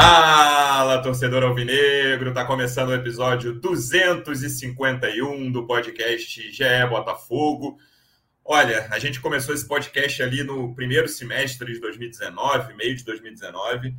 Fala, torcedor alvinegro! Tá começando o episódio 251 do podcast GE Botafogo. Olha, a gente começou esse podcast ali no primeiro semestre de 2019, meio de 2019.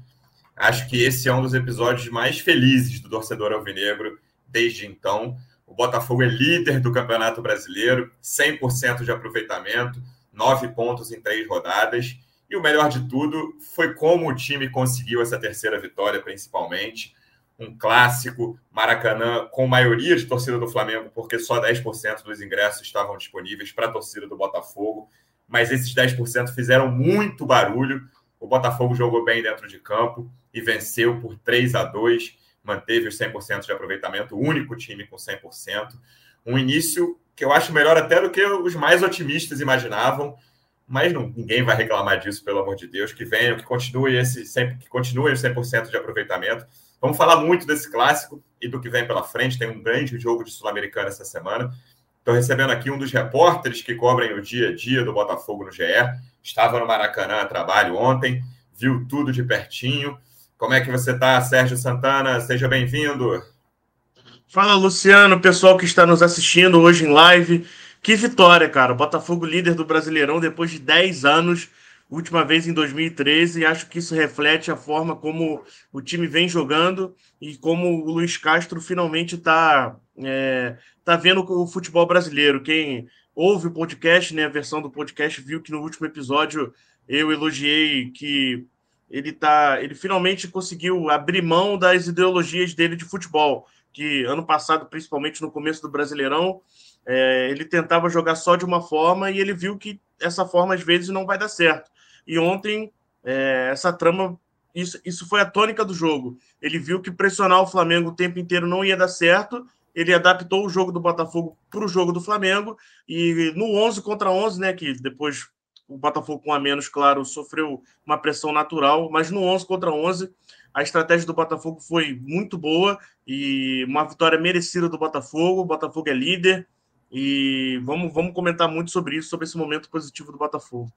Acho que esse é um dos episódios mais felizes do torcedor alvinegro desde então. O Botafogo é líder do Campeonato Brasileiro, 100% de aproveitamento, nove pontos em três rodadas. E o melhor de tudo foi como o time conseguiu essa terceira vitória, principalmente. Um clássico, Maracanã, com maioria de torcida do Flamengo, porque só 10% dos ingressos estavam disponíveis para a torcida do Botafogo. Mas esses 10% fizeram muito barulho. O Botafogo jogou bem dentro de campo e venceu por 3 a 2 manteve os 100% de aproveitamento, o único time com 100%. Um início que eu acho melhor até do que os mais otimistas imaginavam mas não, ninguém vai reclamar disso, pelo amor de Deus. Que venham, que continue esse sempre, que continue o 100% de aproveitamento. Vamos falar muito desse clássico e do que vem pela frente. Tem um grande jogo de Sul-Americana essa semana. Estou recebendo aqui um dos repórteres que cobrem o dia a dia do Botafogo no GE. Estava no Maracanã a trabalho ontem, viu tudo de pertinho. Como é que você está, Sérgio Santana? Seja bem-vindo. Fala, Luciano, pessoal que está nos assistindo hoje em live. Que vitória, cara. Botafogo líder do Brasileirão depois de 10 anos, última vez em 2013, e acho que isso reflete a forma como o time vem jogando e como o Luiz Castro finalmente está é, tá vendo o futebol brasileiro. Quem ouve o podcast, né, a versão do podcast, viu que no último episódio eu elogiei que ele tá, ele finalmente conseguiu abrir mão das ideologias dele de futebol, que ano passado, principalmente no começo do Brasileirão, é, ele tentava jogar só de uma forma e ele viu que essa forma às vezes não vai dar certo. E ontem, é, essa trama, isso, isso foi a tônica do jogo. Ele viu que pressionar o Flamengo o tempo inteiro não ia dar certo. Ele adaptou o jogo do Botafogo para o jogo do Flamengo. E no 11 contra 11, né, que depois o Botafogo com a menos, claro, sofreu uma pressão natural, mas no 11 contra 11 a estratégia do Botafogo foi muito boa e uma vitória merecida do Botafogo. O Botafogo é líder, e vamos, vamos comentar muito sobre isso, sobre esse momento positivo do Botafogo.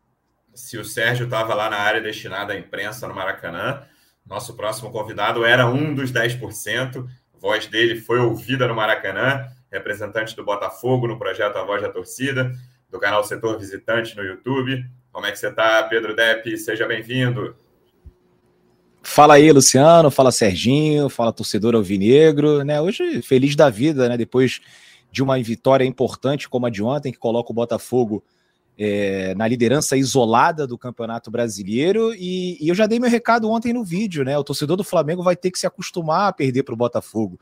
Se o Sérgio estava lá na área destinada à imprensa no Maracanã, nosso próximo convidado era um dos 10%. A voz dele foi ouvida no Maracanã, representante do Botafogo no projeto A Voz da Torcida, do canal Setor Visitante no YouTube. Como é que você está, Pedro Depp? Seja bem-vindo. Fala aí, Luciano. Fala, Serginho. Fala, torcedor alvinegro. Né? Hoje, feliz da vida, né? Depois de uma vitória importante como a de ontem, que coloca o Botafogo é, na liderança isolada do Campeonato Brasileiro. E, e, eu já dei meu recado ontem no vídeo, né? O torcedor do Flamengo vai ter que se acostumar a perder para o Botafogo.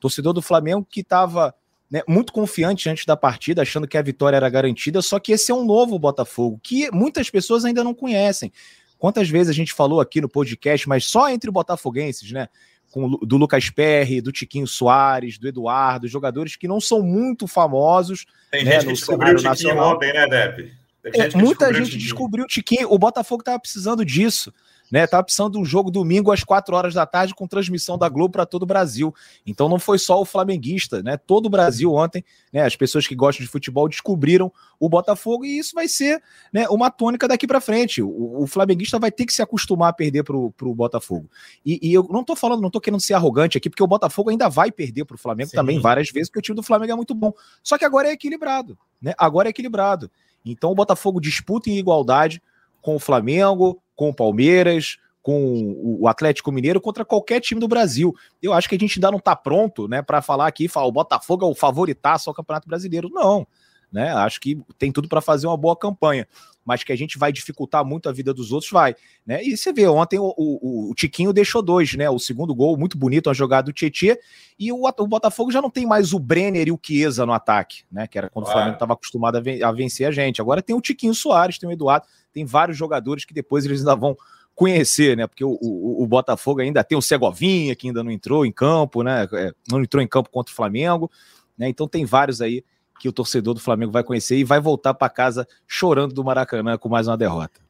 Torcedor do Flamengo que estava né, muito confiante antes da partida, achando que a vitória era garantida, só que esse é um novo Botafogo, que muitas pessoas ainda não conhecem. Quantas vezes a gente falou aqui no podcast, mas só entre botafoguenses, né? Com, do Lucas Perry, do Tiquinho Soares, do Eduardo, jogadores que não são muito famosos. Tem né, gente que descobriu o Tiquinho nacional. ontem, né, Depp? É, muita gente descobriu o Tiquinho. O Botafogo estava precisando disso né? Tava precisando de um jogo domingo às 4 horas da tarde com transmissão da Globo para todo o Brasil. Então não foi só o flamenguista, né? Todo o Brasil ontem, né? As pessoas que gostam de futebol descobriram o Botafogo e isso vai ser, né, uma tônica daqui para frente. O, o, flamenguista vai ter que se acostumar a perder para o Botafogo. E, e, eu não tô falando, não tô querendo ser arrogante aqui, porque o Botafogo ainda vai perder para o Flamengo Sim. também várias vezes, porque o time do Flamengo é muito bom. Só que agora é equilibrado, né? Agora é equilibrado. Então o Botafogo disputa em igualdade com o Flamengo, com o Palmeiras, com o Atlético Mineiro contra qualquer time do Brasil. Eu acho que a gente ainda não está pronto, né, para falar aqui, falar o Botafogo é o favoritaço ao Campeonato Brasileiro. Não, né? Acho que tem tudo para fazer uma boa campanha, mas que a gente vai dificultar muito a vida dos outros, vai, né? E você vê, ontem o, o, o Tiquinho deixou dois, né? O segundo gol, muito bonito, a jogada do Tietê, e o, o Botafogo já não tem mais o Brenner e o Chiesa no ataque, né? Que era quando o Flamengo estava acostumado a vencer a gente. Agora tem o Tiquinho Soares, tem o Eduardo, tem vários jogadores que depois eles ainda vão conhecer, né? Porque o, o, o, Botafogo ainda tem o Segovinha, que ainda não entrou em campo, né? É, não entrou em campo contra o Flamengo, né? Então tem vários aí que o torcedor do Flamengo vai conhecer e vai voltar para casa chorando do Maracanã com mais uma derrota.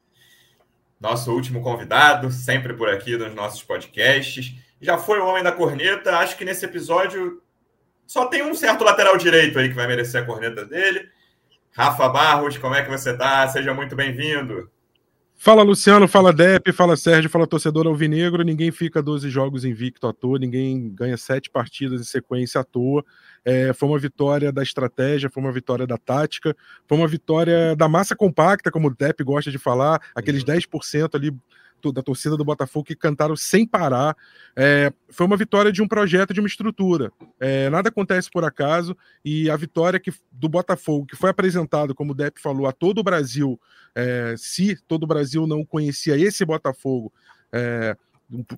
Nosso último convidado, sempre por aqui nos nossos podcasts. Já foi o homem da corneta. Acho que nesse episódio só tem um certo lateral direito aí que vai merecer a corneta dele. Rafa Barros, como é que você tá? Seja muito bem-vindo. Fala Luciano, fala Dep, fala Sérgio, fala torcedor alvinegro. Ninguém fica 12 jogos invicto à toa, ninguém ganha sete partidas em sequência à toa. É, foi uma vitória da estratégia, foi uma vitória da tática, foi uma vitória da massa compacta, como o Dep gosta de falar, aqueles 10% uhum. ali da torcida do Botafogo que cantaram sem parar. É, foi uma vitória de um projeto, de uma estrutura. É, nada acontece por acaso e a vitória que, do Botafogo, que foi apresentado, como o Depp falou, a todo o Brasil, é, se todo o Brasil não conhecia esse Botafogo, é,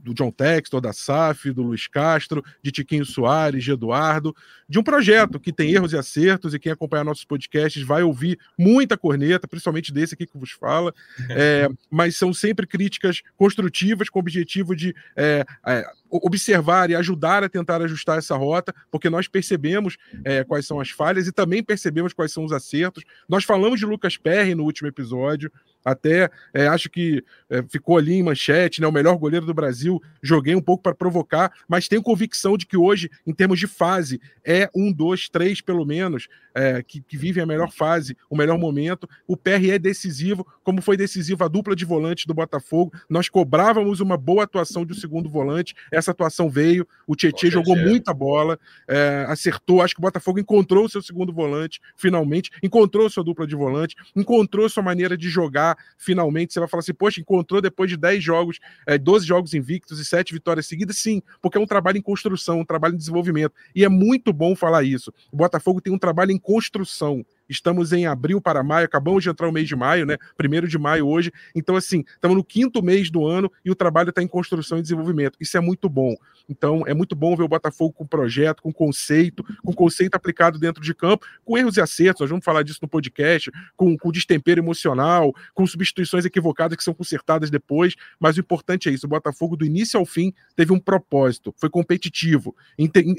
do John Textor, da SAF, do Luiz Castro, de Tiquinho Soares, de Eduardo, de um projeto que tem erros e acertos, e quem acompanhar nossos podcasts vai ouvir muita corneta, principalmente desse aqui que vos fala, é, mas são sempre críticas construtivas com o objetivo de é, é, observar e ajudar a tentar ajustar essa rota, porque nós percebemos é, quais são as falhas e também percebemos quais são os acertos. Nós falamos de Lucas Perry no último episódio, até é, acho que é, ficou ali em manchete, né, o melhor goleiro do Brasil. Joguei um pouco para provocar, mas tenho convicção de que hoje, em termos de fase, é um, dois, três pelo menos, é, que, que vivem a melhor fase, o melhor momento. O PR é decisivo, como foi decisivo a dupla de volantes do Botafogo. Nós cobrávamos uma boa atuação de um segundo volante, essa atuação veio. O Tietchan jogou muita bola, é, acertou. Acho que o Botafogo encontrou o seu segundo volante, finalmente, encontrou sua dupla de volante, encontrou sua maneira de jogar finalmente. Você vai falar assim, poxa, encontrou depois de 10 jogos, é, 12 jogos invictos e 7 vitórias seguidas? Sim, porque é um trabalho em construção, um trabalho em desenvolvimento. E é muito bom falar isso. O Botafogo tem um trabalho em construção. Estamos em abril para maio, acabamos de entrar o mês de maio, né? Primeiro de maio hoje. Então, assim, estamos no quinto mês do ano e o trabalho está em construção e desenvolvimento. Isso é muito bom. Então, é muito bom ver o Botafogo com projeto, com conceito, com conceito aplicado dentro de campo, com erros e acertos. Nós vamos falar disso no podcast, com, com destempero emocional, com substituições equivocadas que são consertadas depois. Mas o importante é isso: o Botafogo, do início ao fim, teve um propósito, foi competitivo,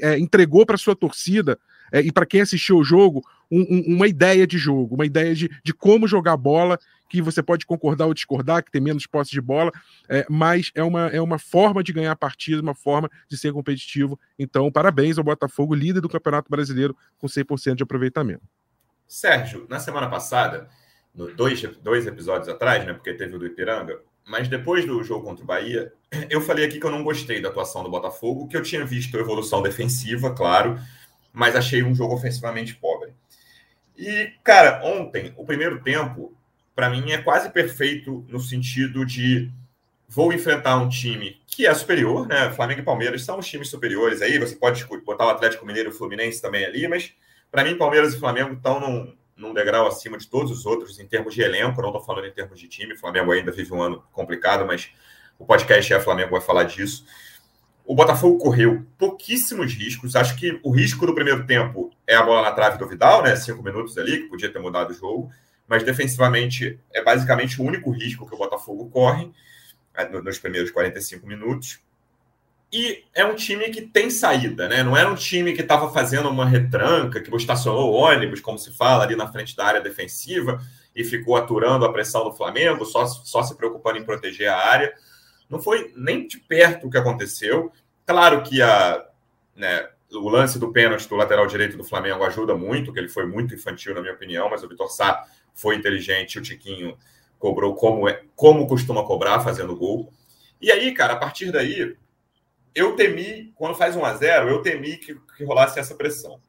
é, entregou para sua torcida é, e para quem assistiu o jogo um, um, uma ideia de jogo, uma ideia de, de como jogar bola, que você pode concordar ou discordar, que tem menos posse de bola, é, mas é uma, é uma forma de ganhar partida, uma forma de ser competitivo. Então, parabéns ao Botafogo, líder do Campeonato Brasileiro, com 100% de aproveitamento. Sérgio, na semana passada, no dois, dois episódios atrás, né, porque teve o do Ipiranga, mas depois do jogo contra o Bahia, eu falei aqui que eu não gostei da atuação do Botafogo, que eu tinha visto a evolução defensiva, claro, mas achei um jogo ofensivamente pobre. E, cara, ontem, o primeiro tempo, para mim, é quase perfeito no sentido de vou enfrentar um time que é superior, né? Flamengo e Palmeiras são os times superiores aí. Você pode botar o Atlético Mineiro e o Fluminense também ali, mas para mim, Palmeiras e Flamengo estão num, num degrau acima de todos os outros em termos de elenco. Não estou falando em termos de time. O Flamengo ainda vive um ano complicado, mas o podcast é Flamengo vai falar disso. O Botafogo correu pouquíssimos riscos. Acho que o risco do primeiro tempo é a bola na trave do Vidal, né? Cinco minutos ali, que podia ter mudado o jogo. Mas defensivamente é basicamente o único risco que o Botafogo corre né, nos primeiros 45 minutos. E é um time que tem saída, né? Não era um time que estava fazendo uma retranca, que estacionou o ônibus, como se fala, ali na frente da área defensiva e ficou aturando a pressão do Flamengo, só, só se preocupando em proteger a área. Não foi nem de perto o que aconteceu. Claro que a, né, o lance do pênalti do lateral direito do Flamengo ajuda muito, que ele foi muito infantil, na minha opinião, mas o Vitor Sá foi inteligente, o Tiquinho cobrou como, é, como costuma cobrar, fazendo gol. E aí, cara, a partir daí, eu temi, quando faz 1 a 0 eu temi que, que rolasse essa pressão.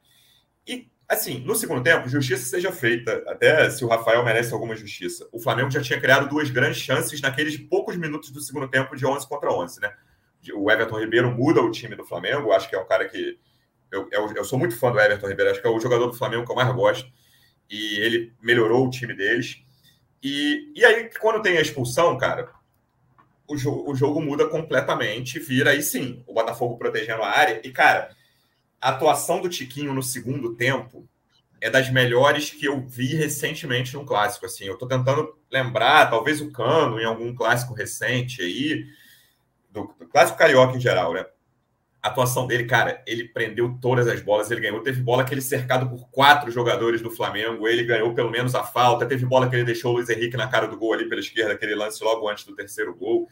E Assim, no segundo tempo, justiça seja feita, até se o Rafael merece alguma justiça. O Flamengo já tinha criado duas grandes chances naqueles poucos minutos do segundo tempo de 11 contra 11, né? O Everton Ribeiro muda o time do Flamengo, acho que é um cara que. Eu, eu, eu sou muito fã do Everton Ribeiro, acho que é o jogador do Flamengo que eu mais gosto. E ele melhorou o time deles. E, e aí, quando tem a expulsão, cara, o, jo o jogo muda completamente, vira aí sim, o Botafogo protegendo a área. E, cara, a atuação do Tiquinho no segundo tempo é das melhores que eu vi recentemente no clássico. Assim, eu estou tentando lembrar, talvez o Cano em algum clássico recente aí, do, do, clássico carioca em geral, né? A atuação dele, cara, ele prendeu todas as bolas, ele ganhou. Teve bola que ele cercado por quatro jogadores do Flamengo, ele ganhou pelo menos a falta. Teve bola que ele deixou o Luiz Henrique na cara do gol ali pela esquerda, aquele lance logo antes do terceiro gol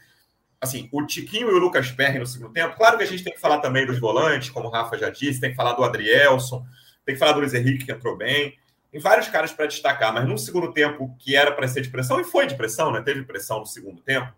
assim, o Tiquinho e o Lucas Perry no segundo tempo. Claro que a gente tem que falar também dos volantes, como o Rafa já disse, tem que falar do Adrielson, tem que falar do Luiz Henrique, que entrou bem. Tem vários caras para destacar, mas num segundo tempo que era para ser de pressão, e foi de pressão, né? Teve pressão no segundo tempo.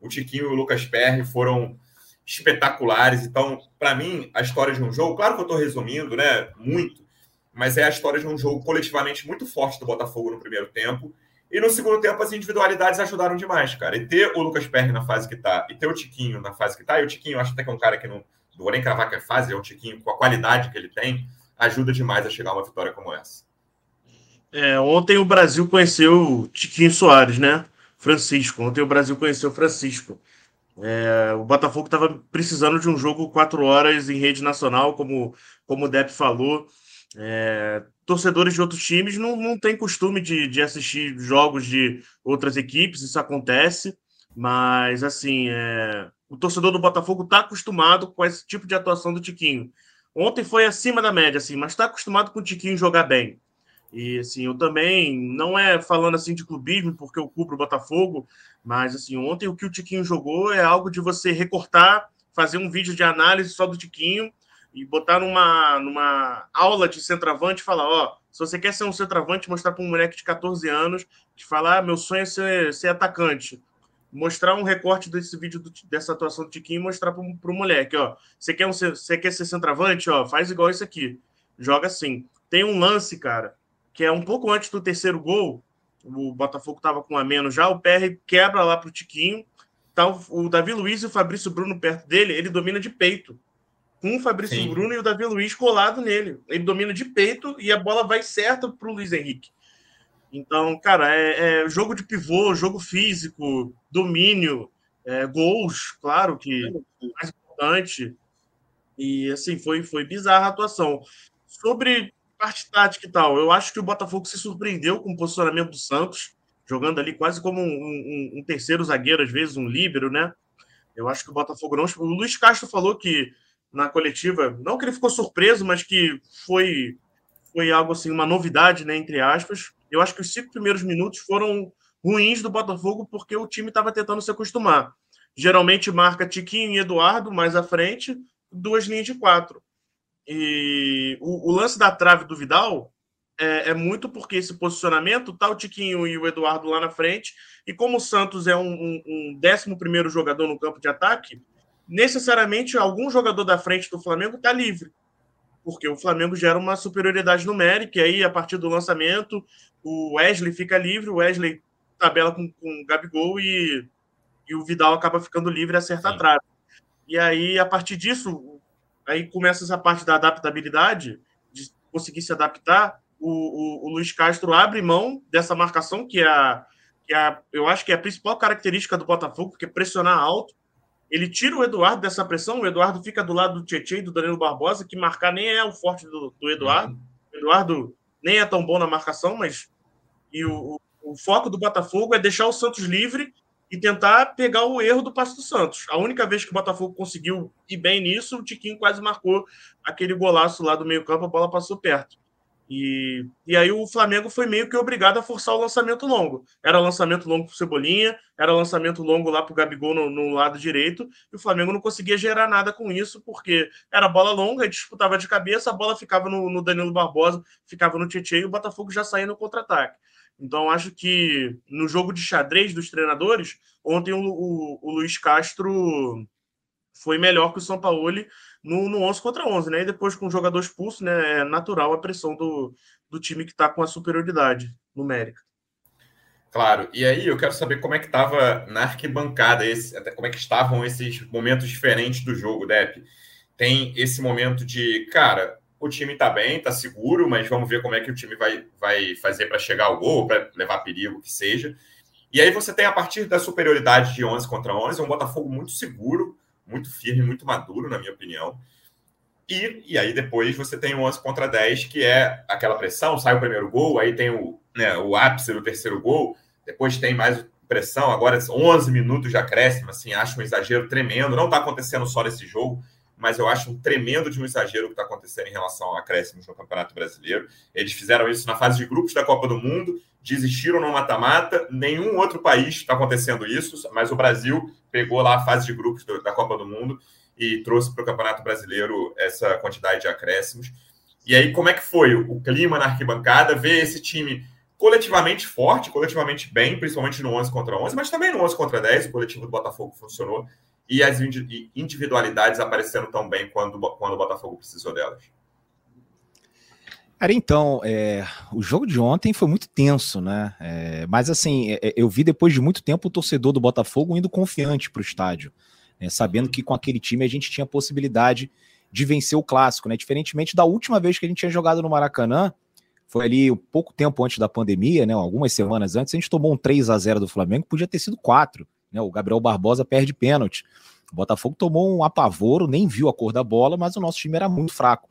O Tiquinho e o Lucas Perry foram espetaculares. Então, para mim, a história de um jogo, claro que eu estou resumindo, né? Muito, mas é a história de um jogo coletivamente muito forte do Botafogo no primeiro tempo. E no segundo tempo, as individualidades ajudaram demais, cara. E ter o Lucas Perry na fase que tá, e ter o Tiquinho na fase que tá, e o Tiquinho, acho até que é um cara que não, não vou nem cravar que é fase, é um Tiquinho com a qualidade que ele tem, ajuda demais a chegar a uma vitória como essa. É, ontem o Brasil conheceu o Tiquinho Soares, né? Francisco. Ontem o Brasil conheceu o Francisco. É, o Botafogo estava precisando de um jogo quatro horas em rede nacional, como, como o Depp falou. É, torcedores de outros times não, não têm costume de, de assistir jogos de outras equipes, isso acontece, mas assim, é, o torcedor do Botafogo está acostumado com esse tipo de atuação do Tiquinho. Ontem foi acima da média, assim, mas está acostumado com o Tiquinho jogar bem. E assim, eu também, não é falando assim de clubismo, porque eu cubro o Botafogo, mas assim, ontem o que o Tiquinho jogou é algo de você recortar, fazer um vídeo de análise só do Tiquinho e botar numa, numa aula de centroavante e falar, ó, se você quer ser um centroavante, mostrar para um moleque de 14 anos que fala, ah, meu sonho é ser, ser atacante mostrar um recorte desse vídeo do, dessa atuação do Tiquinho e mostrar para o moleque, ó. Você quer, um, você quer ser centroavante, ó, faz igual isso aqui. Joga assim. Tem um lance, cara, que é um pouco antes do terceiro gol. O Botafogo estava com a menos já, o PR quebra lá pro Tiquinho. Tá o, o Davi Luiz e o Fabrício Bruno perto dele, ele domina de peito. Com o Fabrício Sim. Bruno e o Davi Luiz colado nele. Ele domina de peito e a bola vai certa pro Luiz Henrique. Então, cara, é, é jogo de pivô, jogo físico, domínio, é, gols, claro que é mais importante. E assim, foi, foi bizarra a atuação. Sobre parte tática e tal, eu acho que o Botafogo se surpreendeu com o posicionamento do Santos, jogando ali quase como um, um, um terceiro zagueiro, às vezes, um líbero, né? Eu acho que o Botafogo não. O Luiz Castro falou que na coletiva, não que ele ficou surpreso, mas que foi, foi algo assim, uma novidade, né? Entre aspas eu acho que os cinco primeiros minutos foram ruins do Botafogo porque o time estava tentando se acostumar. Geralmente marca Tiquinho e Eduardo mais à frente, duas linhas de quatro. E o, o lance da trave do Vidal é, é, muito porque esse posicionamento tá o Tiquinho e o Eduardo lá na frente. E como o Santos é um, um, um décimo primeiro jogador no campo de ataque, necessariamente algum jogador da frente do Flamengo está livre porque o Flamengo gera uma superioridade numérica, e aí, a partir do lançamento, o Wesley fica livre, o Wesley tabela com, com o Gabigol e, e o Vidal acaba ficando livre e acerta Sim. a trave. E aí, a partir disso, aí começa essa parte da adaptabilidade, de conseguir se adaptar. O, o, o Luiz Castro abre mão dessa marcação, que é, a, que é a, eu acho que é a principal característica do Botafogo, porque é pressionar alto. Ele tira o Eduardo dessa pressão, o Eduardo fica do lado do Tietchan e do Danilo Barbosa, que marcar nem é o forte do, do Eduardo. Uhum. O Eduardo nem é tão bom na marcação, mas e o, o, foco do Botafogo é deixar o Santos livre e tentar pegar o erro do passo do Santos. A única vez que o Botafogo conseguiu ir bem nisso, o Tiquinho quase marcou aquele golaço lá do meio-campo, a bola passou perto. E, e aí o Flamengo foi meio que obrigado a forçar o lançamento longo. Era lançamento longo para Cebolinha, era lançamento longo lá para o Gabigol no, no, lado direito, e o Flamengo não conseguia gerar nada com isso, porque era bola longa, disputava de cabeça, a bola ficava no, no Danilo Barbosa, ficava no Tietchan e o Botafogo já saía no contra-ataque. Então, acho que no jogo de xadrez dos treinadores, ontem o, o, o Luiz Castro foi melhor que o São Paulo no, no 11 contra 11, né? E depois com o jogador expulso, né? É natural a pressão do, do time que está com a superioridade numérica. Claro. E aí eu quero saber como é que estava na arquibancada, esse, como é que estavam esses momentos diferentes do jogo, Dep. Tem esse momento de, cara, o time está bem, está seguro, mas vamos ver como é que o time vai, vai fazer para chegar ao gol, para levar perigo, que seja. E aí você tem, a partir da superioridade de 11 contra 11, um Botafogo muito seguro, muito firme, muito maduro, na minha opinião. E, e aí depois você tem o 11 contra 10, que é aquela pressão, sai o primeiro gol, aí tem o, né, o ápice do terceiro gol, depois tem mais pressão, agora 11 minutos de acréscimo, assim, acho um exagero tremendo. Não está acontecendo só nesse jogo, mas eu acho um tremendo de um exagero que está acontecendo em relação ao acréscimos no Campeonato Brasileiro. Eles fizeram isso na fase de grupos da Copa do Mundo, desistiram no mata-mata. Nenhum outro país está acontecendo isso, mas o Brasil pegou lá a fase de grupos da Copa do Mundo e trouxe para o Campeonato Brasileiro essa quantidade de acréscimos. E aí, como é que foi o clima na arquibancada, ver esse time coletivamente forte, coletivamente bem, principalmente no 11 contra 11, mas também no 11 contra 10, o coletivo do Botafogo funcionou e as individualidades apareceram tão bem quando, quando o Botafogo precisou delas. Cara, então, é, o jogo de ontem foi muito tenso, né? É, mas assim, é, é eu vi depois de muito tempo o torcedor do Botafogo indo confiante para o estádio, né, sabendo que com aquele time a gente tinha possibilidade de vencer o clássico, né? Diferentemente da última vez que a gente tinha jogado no Maracanã, foi ali um pouco tempo antes da pandemia, né? Algumas semanas antes, a gente tomou um 3 a 0 do Flamengo, podia ter sido 4. Né? O Gabriel Barbosa perde pênalti. O Botafogo tomou um apavoro, nem viu a cor da bola, mas o nosso time era muito fraco.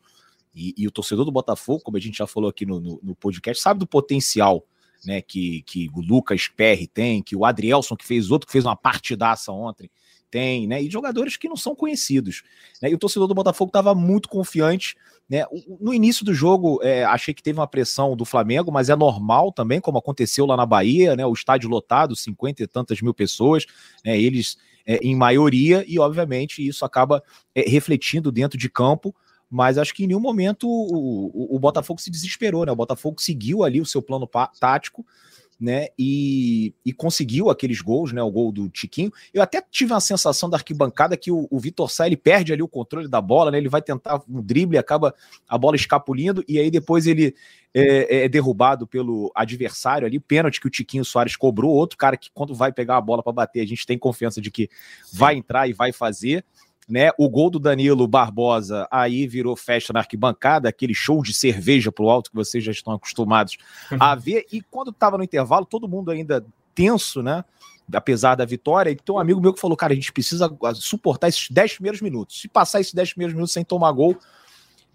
E, e o torcedor do Botafogo, como a gente já falou aqui no, no, no podcast, sabe do potencial né, que, que o Lucas Perry tem, que o Adrielson, que fez outro, que fez uma partidaça ontem, tem, né? E jogadores que não são conhecidos. Né, e o torcedor do Botafogo estava muito confiante. Né? No início do jogo, é, achei que teve uma pressão do Flamengo, mas é normal também, como aconteceu lá na Bahia, né? O estádio lotado, cinquenta e tantas mil pessoas, né? eles é, em maioria, e obviamente isso acaba é, refletindo dentro de campo mas acho que em nenhum momento o, o, o, Botafogo se desesperou, né? O Botafogo seguiu ali o seu plano tático, né? E, e, conseguiu aqueles gols, né? O gol do Tiquinho. Eu até tive uma sensação da arquibancada que o, o Vitor Sá ele perde ali o controle da bola, né? Ele vai tentar um drible, acaba a bola escapulindo e aí depois ele é, é derrubado pelo adversário ali. Pênalti que o Tiquinho Soares cobrou, outro cara que quando vai pegar a bola para bater a gente tem confiança de que vai entrar e vai fazer né? O gol do Danilo Barbosa aí virou festa na arquibancada, aquele show de cerveja pro alto que vocês já estão acostumados a ver. E quando estava no intervalo, todo mundo ainda tenso, né? Apesar da vitória, e tem um amigo meu que falou: cara, a gente precisa suportar esses 10 primeiros minutos. Se passar esses 10 primeiros minutos sem tomar gol,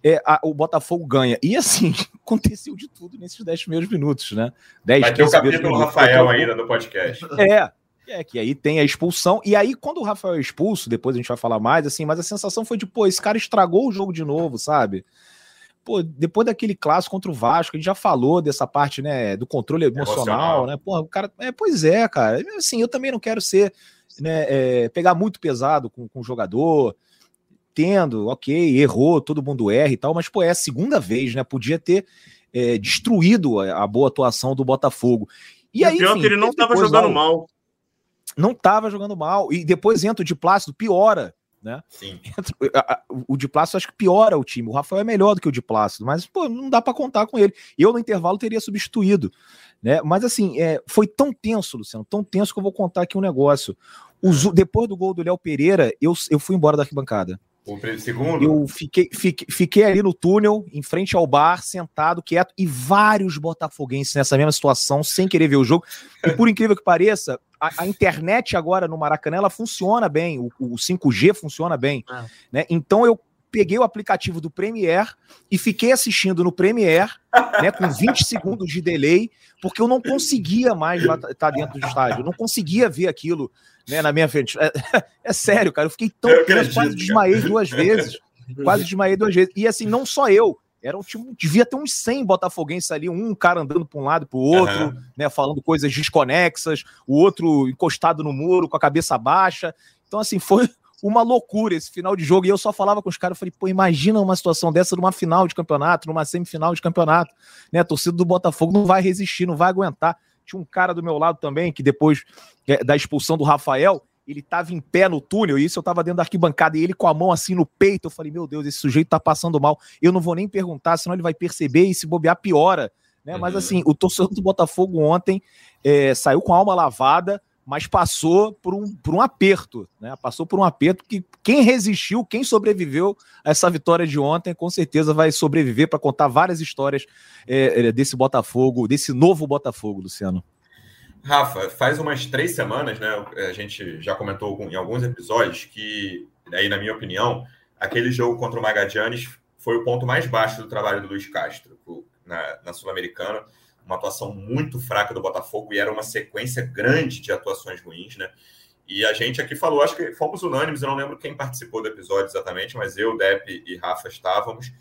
é, a, o Botafogo ganha. E assim, aconteceu de tudo nesses 10 primeiros minutos, né? 10, Vai ter o capítulo Rafael ainda no podcast. É, é, que aí tem a expulsão. E aí, quando o Rafael é expulso, depois a gente vai falar mais, assim, mas a sensação foi de, pô, esse cara estragou o jogo de novo, sabe? Pô, depois daquele clássico contra o Vasco, a gente já falou dessa parte, né, do controle emocional, emocional. né? Pô, o cara. É, pois é, cara. Assim, eu também não quero ser, né, é, pegar muito pesado com, com o jogador. Tendo, ok, errou, todo mundo erra e tal, mas, pô, é a segunda vez, né? Podia ter é, destruído a, a, boa atuação do Botafogo. E, e aí, pior enfim, que ele não estava jogando mal não estava jogando mal. E depois entra o de Plácido, piora. Né? Sim. O de Plácido acho que piora o time. O Rafael é melhor do que o de Plácido, mas pô, não dá para contar com ele. Eu no intervalo teria substituído, né? Mas assim, é, foi tão tenso, Luciano, tão tenso que eu vou contar aqui um negócio. Depois do gol do Léo Pereira, eu, eu fui embora da arquibancada. O segundo? Eu fiquei, fiquei, fiquei ali no túnel, em frente ao bar, sentado, quieto, e vários botafoguenses nessa mesma situação, sem querer ver o jogo. E por incrível que pareça, a, a internet agora no Maracanã, ela funciona bem, o, o 5G funciona bem. É. Né? Então eu peguei o aplicativo do Premiere e fiquei assistindo no Premiere, né, com 20 segundos de delay, porque eu não conseguia mais estar tá dentro do estádio, eu não conseguia ver aquilo né, na minha frente. É, é sério, cara, eu fiquei tão eu acredito, quase desmaiei duas vezes, quase desmaiei duas vezes. E assim, não só eu, era um time, devia ter uns 100 botafoguenses ali, um cara andando para um lado para o outro, uhum. né, falando coisas desconexas, o outro encostado no muro com a cabeça baixa. Então assim, foi uma loucura esse final de jogo. E eu só falava com os caras, eu falei, pô, imagina uma situação dessa numa final de campeonato, numa semifinal de campeonato. Né? A torcida do Botafogo não vai resistir, não vai aguentar. Tinha um cara do meu lado também, que depois é, da expulsão do Rafael, ele tava em pé no túnel, e isso eu tava dentro da arquibancada, e ele com a mão assim no peito, eu falei, meu Deus, esse sujeito tá passando mal. Eu não vou nem perguntar, senão ele vai perceber e se bobear, piora. Né? Mas uhum. assim, o torcedor do Botafogo ontem é, saiu com a alma lavada, mas passou por um, por um aperto, né? Passou por um aperto que quem resistiu, quem sobreviveu a essa vitória de ontem, com certeza vai sobreviver para contar várias histórias é, é, desse Botafogo, desse novo Botafogo, Luciano. Rafa, faz umas três semanas, né? A gente já comentou em alguns episódios que, aí, na minha opinião, aquele jogo contra o Magadianes foi o ponto mais baixo do trabalho do Luiz Castro na, na Sul-Americana uma atuação muito fraca do Botafogo e era uma sequência grande de atuações ruins, né? E a gente aqui falou, acho que fomos unânimes, eu não lembro quem participou do episódio exatamente, mas eu, Depp e Rafa estávamos,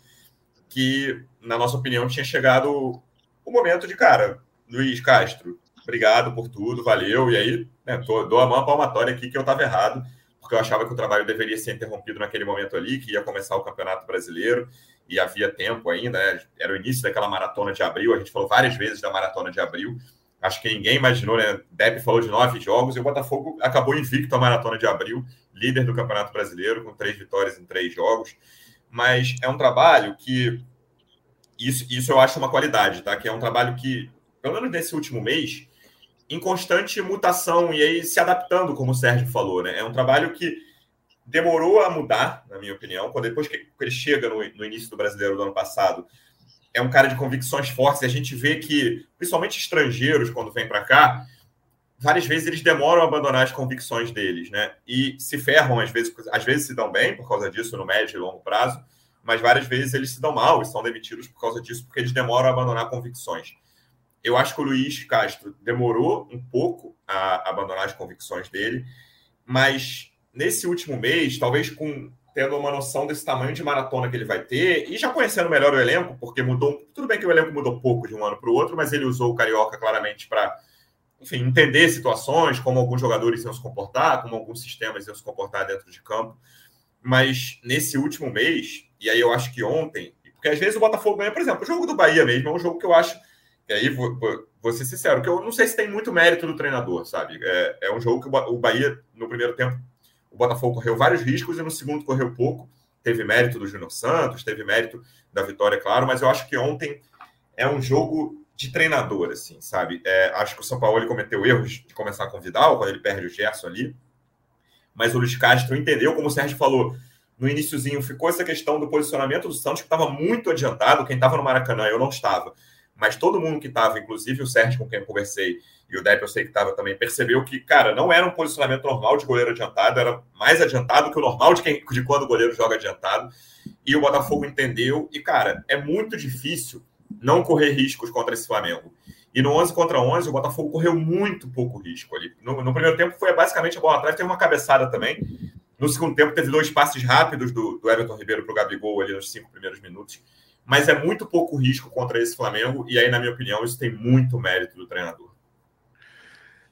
que, na nossa opinião, tinha chegado o momento de, cara, Luiz Castro, obrigado por tudo, valeu. E aí, né, tô, dou a mão palmatória aqui que eu estava errado, porque eu achava que o trabalho deveria ser interrompido naquele momento ali, que ia começar o Campeonato Brasileiro e havia tempo ainda, né? era o início daquela maratona de abril, a gente falou várias vezes da maratona de abril, acho que ninguém imaginou, né? Depp falou de nove jogos e o Botafogo acabou invicto a maratona de abril, líder do Campeonato Brasileiro, com três vitórias em três jogos. Mas é um trabalho que. Isso, isso eu acho uma qualidade, tá? Que é um trabalho que, pelo menos nesse último mês, em constante mutação e aí se adaptando, como o Sérgio falou, né? É um trabalho que demorou a mudar, na minha opinião, quando depois que ele chega no, no início do brasileiro do ano passado, é um cara de convicções fortes. E a gente vê que, principalmente estrangeiros, quando vêm para cá, várias vezes eles demoram a abandonar as convicções deles, né? E se ferram, às vezes, às vezes se dão bem por causa disso no médio e longo prazo, mas várias vezes eles se dão mal e são demitidos por causa disso, porque eles demoram a abandonar convicções. Eu acho que o Luiz Castro demorou um pouco a abandonar as convicções dele, mas nesse último mês, talvez com tendo uma noção desse tamanho de maratona que ele vai ter e já conhecendo melhor o elenco, porque mudou. Tudo bem que o elenco mudou pouco de um ano para o outro, mas ele usou o Carioca claramente para, enfim, entender situações, como alguns jogadores iam se comportar, como alguns sistemas iam se comportar dentro de campo. Mas nesse último mês, e aí eu acho que ontem, porque às vezes o Botafogo ganha, por exemplo, o jogo do Bahia mesmo é um jogo que eu acho. E aí, vou, vou ser sincero, que eu não sei se tem muito mérito do treinador, sabe? É, é um jogo que o Bahia, no primeiro tempo, o Botafogo correu vários riscos e no segundo correu pouco. Teve mérito do Júnior Santos, teve mérito da vitória, claro, mas eu acho que ontem é um jogo de treinador, assim, sabe? É, acho que o São Paulo ele cometeu erros de começar com o Vidal, quando ele perde o Gerson ali. Mas o Luiz Castro entendeu, como o Sérgio falou, no iníciozinho ficou essa questão do posicionamento do Santos, que estava muito adiantado. Quem estava no Maracanã, eu não estava. Mas todo mundo que estava, inclusive o Sérgio com quem eu conversei, e o Depp eu sei que estava também, percebeu que, cara, não era um posicionamento normal de goleiro adiantado, era mais adiantado que o normal de, quem, de quando o goleiro joga adiantado. E o Botafogo entendeu. E, cara, é muito difícil não correr riscos contra esse Flamengo. E no 11 contra 11, o Botafogo correu muito pouco risco ali. No, no primeiro tempo foi basicamente a bola atrás, teve uma cabeçada também. No segundo tempo, teve dois passes rápidos do, do Everton Ribeiro para o Gabigol ali nos cinco primeiros minutos. Mas é muito pouco risco contra esse Flamengo. E aí, na minha opinião, isso tem muito mérito do treinador.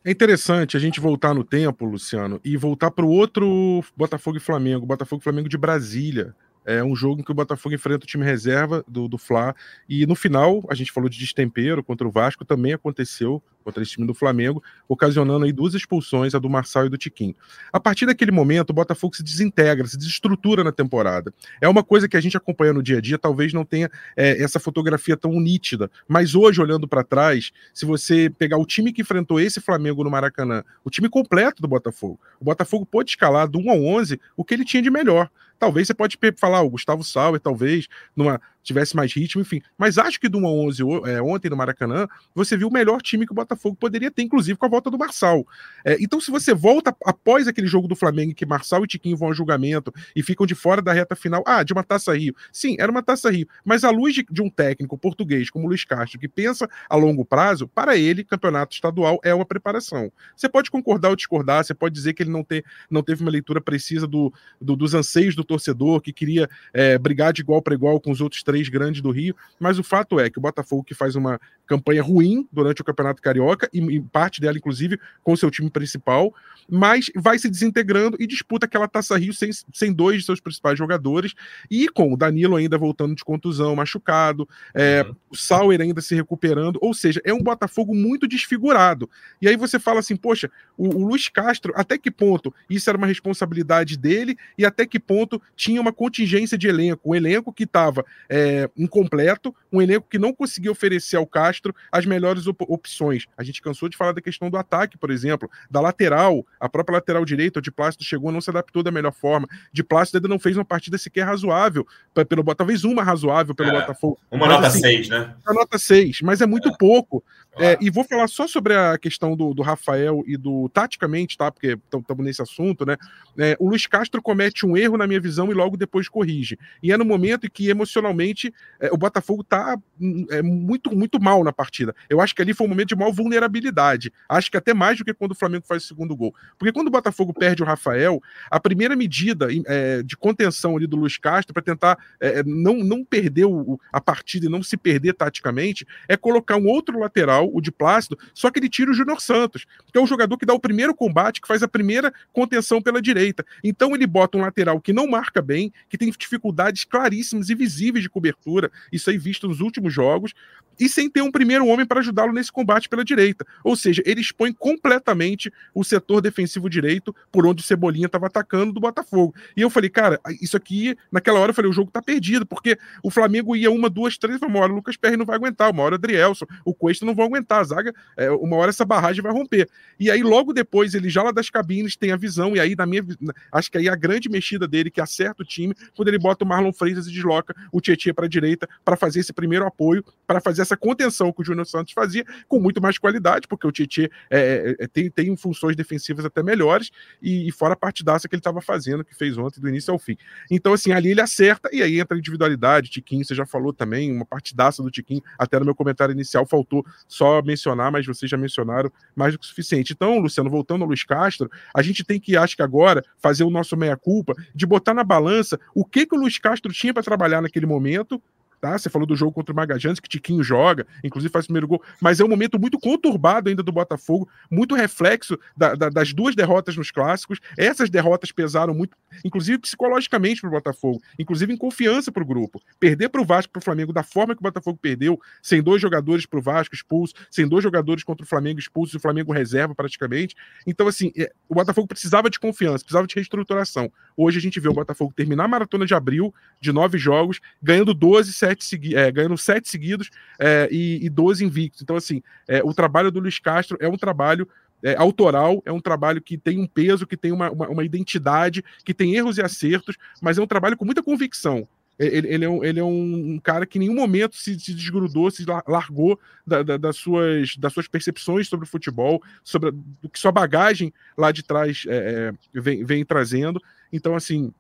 É interessante a gente voltar no tempo, Luciano, e voltar para o outro Botafogo e Flamengo, Botafogo e Flamengo de Brasília. É um jogo em que o Botafogo enfrenta o time reserva do, do Fla. E no final, a gente falou de destempero contra o Vasco, também aconteceu contra esse time do Flamengo, ocasionando aí duas expulsões, a do Marçal e do Tiquinho. A partir daquele momento, o Botafogo se desintegra, se desestrutura na temporada. É uma coisa que a gente acompanha no dia a dia, talvez não tenha é, essa fotografia tão nítida, mas hoje, olhando para trás, se você pegar o time que enfrentou esse Flamengo no Maracanã, o time completo do Botafogo, o Botafogo pôde escalar do 1 ao 11 o que ele tinha de melhor. Talvez você pode falar, o Gustavo Sauer, talvez, numa tivesse mais ritmo, enfim. Mas acho que do 1 a 11 é, ontem no Maracanã, você viu o melhor time que o Botafogo poderia ter, inclusive com a volta do Marçal. É, então, se você volta após aquele jogo do Flamengo, que Marçal e Tiquinho vão a julgamento e ficam de fora da reta final, ah, de uma taça Rio. Sim, era uma taça Rio. Mas à luz de, de um técnico português como Luiz Castro, que pensa a longo prazo, para ele, campeonato estadual é uma preparação. Você pode concordar ou discordar, você pode dizer que ele não, ter, não teve uma leitura precisa do, do dos anseios do torcedor, que queria é, brigar de igual para igual com os outros três três grandes do Rio, mas o fato é que o Botafogo que faz uma campanha ruim durante o Campeonato Carioca, e, parte dela, inclusive, com o seu time principal, mas vai se desintegrando e disputa aquela Taça Rio sem, sem dois de seus principais jogadores, e com o Danilo ainda voltando de contusão, machucado, é, uhum. o Sauer ainda se recuperando, ou seja, é um Botafogo muito desfigurado. E aí você fala assim, poxa, o, o Luiz Castro, até que ponto isso era uma responsabilidade dele e até que ponto tinha uma contingência de elenco, um elenco que estava é, incompleto, um elenco que não conseguia oferecer ao Castro as melhores op opções. A gente cansou de falar da questão do ataque, por exemplo, da lateral, a própria lateral direita, o de Plácido chegou, não se adaptou da melhor forma. De Plácido ainda não fez uma partida sequer razoável, pelo talvez uma razoável pelo é, Botafogo. Uma mas, nota 6, assim, né? Uma nota 6, mas é muito é. pouco. É, e vou falar só sobre a questão do, do Rafael e do taticamente, tá? Porque estamos nesse assunto, né? É, o Luiz Castro comete um erro, na minha visão, e logo depois corrige. E é no momento em que emocionalmente é, o Botafogo tá hum, é, muito, muito mal na partida. Eu acho que ali foi um momento de maior vulnerabilidade. Acho que até mais do que quando o Flamengo faz o segundo gol. Porque quando o Botafogo perde o Rafael, a primeira medida é, de contenção ali do Luiz Castro para tentar é, é, não, não perder o, a partida e não se perder taticamente é colocar um outro lateral o de Plácido, só que ele tira o Júnior Santos, que é um jogador que dá o primeiro combate, que faz a primeira contenção pela direita. Então ele bota um lateral que não marca bem, que tem dificuldades claríssimas e visíveis de cobertura, isso aí visto nos últimos jogos, e sem ter um primeiro homem para ajudá-lo nesse combate pela direita. Ou seja, ele expõe completamente o setor defensivo direito por onde o Cebolinha estava atacando do Botafogo. E eu falei, cara, isso aqui, naquela hora eu falei, o jogo tá perdido, porque o Flamengo ia uma, duas, três, uma hora o Lucas Perry não vai aguentar, uma hora o Adrielson, o Cuesta não vão aguentar, a zaga, é, uma hora essa barragem vai romper. E aí logo depois ele já lá das cabines tem a visão, e aí na minha, acho que aí a grande mexida dele que acerta o time, quando ele bota o Marlon Freitas e desloca o Tietchan para a direita para fazer esse primeiro apoio, para fazer essa contenção que o Júnior Santos fazia com muito mais qualidade, porque o Tietchan é, é, é, tem, tem funções defensivas até melhores, e, e fora a partidaça que ele estava fazendo, que fez ontem, do início ao fim. Então, assim, ali ele acerta, e aí entra a individualidade, Tiquinho, você já falou também, uma partidaça do Tiquinho, até no meu comentário inicial faltou só mencionar, mas vocês já mencionaram mais do que o suficiente. Então, Luciano, voltando ao Luiz Castro, a gente tem que, acho que agora, fazer o nosso meia-culpa de botar na balança o que, que o Luiz Castro tinha para trabalhar naquele momento Tá? Você falou do jogo contra o Magajanes, que Tiquinho joga, inclusive faz o primeiro gol, mas é um momento muito conturbado ainda do Botafogo, muito reflexo da, da, das duas derrotas nos clássicos. Essas derrotas pesaram muito, inclusive psicologicamente para o Botafogo, inclusive em confiança para o grupo. Perder para o Vasco para o Flamengo da forma que o Botafogo perdeu, sem dois jogadores para o Vasco expulso, sem dois jogadores contra o Flamengo expulso e o Flamengo reserva praticamente. Então, assim, é, o Botafogo precisava de confiança, precisava de reestruturação. Hoje a gente vê o Botafogo terminar a maratona de abril, de nove jogos, ganhando 12, sete segui é, ganhando sete seguidos é, e, e 12 invictos. Então, assim, é, o trabalho do Luiz Castro é um trabalho é, autoral, é um trabalho que tem um peso, que tem uma, uma, uma, identidade, que tem erros e acertos, mas é um trabalho com muita convicção. Ele, ele, é, um, ele é um, cara que em nenhum momento se, se desgrudou, se largou da, da, das, suas, das suas percepções sobre o futebol, sobre o que sua bagagem lá de trás é, é, vem, vem trazendo. Então, assim,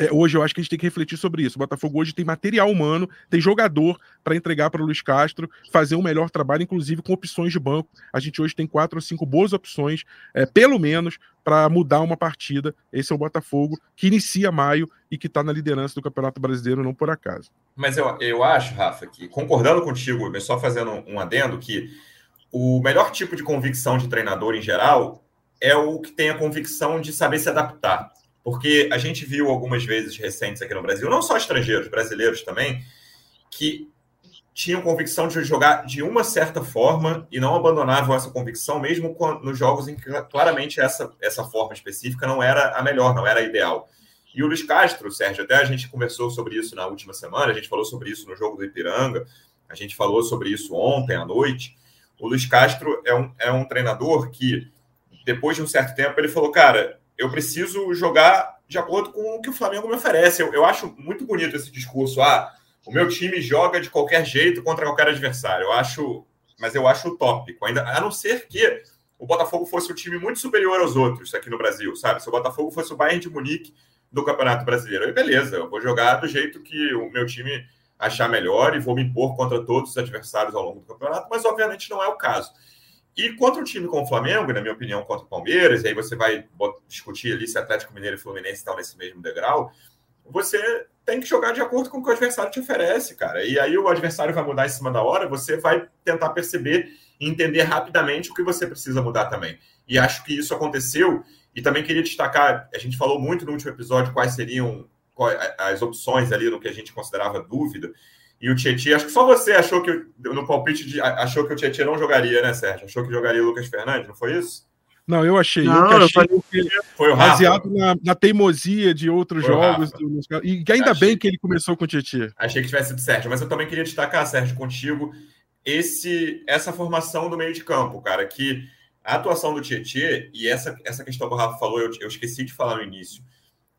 é, hoje eu acho que a gente tem que refletir sobre isso. O Botafogo hoje tem material humano, tem jogador para entregar para o Luiz Castro fazer um melhor trabalho, inclusive com opções de banco. A gente hoje tem quatro ou cinco boas opções, é, pelo menos, para mudar uma partida. Esse é o Botafogo, que inicia maio e que está na liderança do Campeonato Brasileiro, não por acaso. Mas eu, eu acho, Rafa, que concordando contigo, mas só fazendo um adendo, que o melhor tipo de convicção de treinador em geral é o que tem a convicção de saber se adaptar. Porque a gente viu algumas vezes recentes aqui no Brasil, não só estrangeiros, brasileiros também, que tinham convicção de jogar de uma certa forma e não abandonavam essa convicção, mesmo nos jogos em que claramente essa, essa forma específica não era a melhor, não era a ideal. E o Luiz Castro, Sérgio, até a gente conversou sobre isso na última semana, a gente falou sobre isso no jogo do Ipiranga, a gente falou sobre isso ontem à noite. O Luiz Castro é um, é um treinador que, depois de um certo tempo, ele falou: Cara, eu preciso jogar de acordo com o que o Flamengo me oferece. Eu, eu acho muito bonito esse discurso. Ah, o meu time joga de qualquer jeito contra qualquer adversário. Eu acho, mas eu acho utópico. Ainda, a não ser que o Botafogo fosse um time muito superior aos outros aqui no Brasil, sabe? Se o Botafogo fosse o Bayern de Munique do Campeonato Brasileiro, aí beleza, eu vou jogar do jeito que o meu time achar melhor e vou me impor contra todos os adversários ao longo do campeonato, mas obviamente não é o caso. E contra um time como o Flamengo, na minha opinião, contra o Palmeiras, e aí você vai discutir ali se Atlético Mineiro e Fluminense estão nesse mesmo degrau, você tem que jogar de acordo com o que o adversário te oferece, cara. E aí o adversário vai mudar em cima da hora, você vai tentar perceber e entender rapidamente o que você precisa mudar também. E acho que isso aconteceu. E também queria destacar, a gente falou muito no último episódio quais seriam as opções ali no que a gente considerava dúvida. E o Tietchan, acho que só você achou que no palpite de, achou que o Tietchan não jogaria, né, Sérgio? Achou que jogaria o Lucas Fernandes, não foi isso? Não, eu achei. Não, eu, achei que foi o baseado na, na, teimosia de outros foi jogos. e que ainda achei, bem que ele começou com o Tietchan. Achei que tivesse sido Sérgio, mas eu também queria destacar, Sérgio, contigo, esse, essa formação do meio de campo, cara, que a atuação do Tietchan e essa, essa questão que o Rafa falou, eu, eu esqueci de falar no início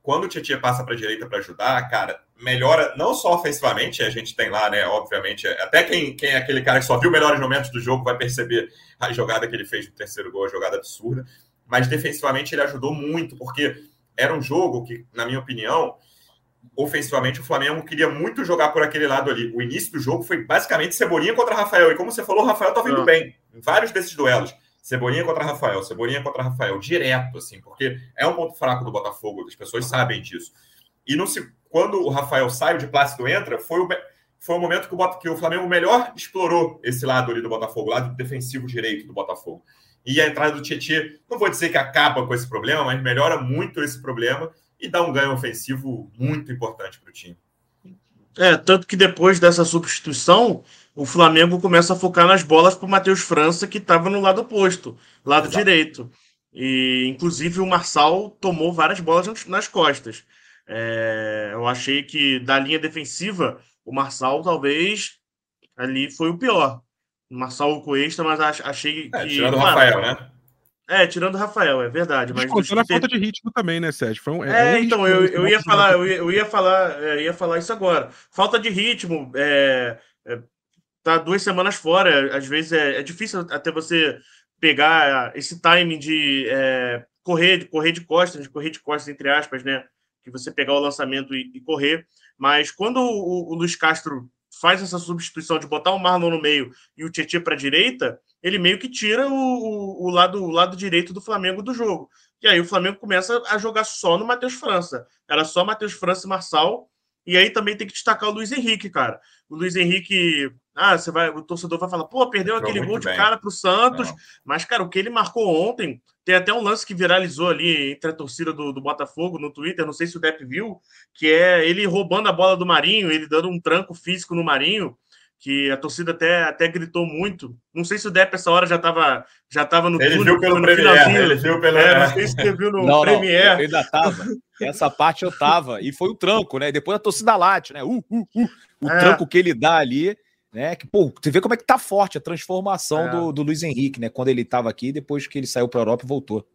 quando o Tietchan passa para a direita para ajudar, cara, melhora não só ofensivamente, a gente tem lá, né, obviamente, até quem, quem é aquele cara que só viu melhores momentos do jogo vai perceber a jogada que ele fez no terceiro gol, a jogada absurda, mas defensivamente ele ajudou muito, porque era um jogo que, na minha opinião, ofensivamente o Flamengo queria muito jogar por aquele lado ali. O início do jogo foi basicamente Cebolinha contra Rafael, e como você falou, o Rafael estava indo ah. bem em vários desses duelos. Cebolinha contra Rafael, Cebolinha contra Rafael, direto, assim, porque é um ponto fraco do Botafogo, as pessoas sabem disso. E no, quando o Rafael sai, o de Plácido entra, foi o, foi o momento que o, que o Flamengo melhor explorou esse lado ali do Botafogo, lado defensivo direito do Botafogo. E a entrada do Tietchan, não vou dizer que acaba com esse problema, mas melhora muito esse problema e dá um ganho ofensivo muito importante para o time. É, tanto que depois dessa substituição, o Flamengo começa a focar nas bolas para o Matheus França, que estava no lado oposto, lado Exato. direito. E, inclusive, o Marçal tomou várias bolas nas costas. É, eu achei que da linha defensiva, o Marçal talvez ali foi o pior. O Marçal Cuesta, mas achei é, que. Tirando o Rafael, né? É, tirando o Rafael, é verdade. Mas contando a falta de ritmo também, né, Sérgio? Um, é, é um então, eu, eu, ia falar, eu, ia, eu ia falar, é, ia falar isso agora. Falta de ritmo, é, é, tá duas semanas fora, às vezes é, é difícil até você pegar esse timing de é, correr, de correr de costas, de correr de costas, entre aspas, né? Que você pegar o lançamento e, e correr. Mas quando o, o Luiz Castro faz essa substituição de botar o Marlon no meio e o Tietchan para a direita, ele meio que tira o, o, lado, o lado direito do Flamengo do jogo. E aí o Flamengo começa a jogar só no Matheus França. Era só Matheus França e Marçal. E aí também tem que destacar o Luiz Henrique, cara. O Luiz Henrique, ah, você vai, o torcedor vai falar, pô, perdeu Entrou aquele gol de bem. cara pro Santos. Não. Mas, cara, o que ele marcou ontem, tem até um lance que viralizou ali entre a torcida do, do Botafogo no Twitter, não sei se o Depp viu, que é ele roubando a bola do Marinho, ele dando um tranco físico no Marinho que a torcida até, até gritou muito. Não sei se o Depp essa hora já estava já tava no ele túnel, viu pelo no Premiere, ele viu pelo é, Não sei se você viu no não, Premiere. Não, eu ainda tava. Essa parte eu tava. E foi o tranco, né? Depois a torcida late, né? Uh, uh, uh. O é. tranco que ele dá ali, né? Que, pô, você vê como é que tá forte a transformação é. do, do Luiz Henrique, né? Quando ele estava aqui, depois que ele saiu para a Europa e voltou.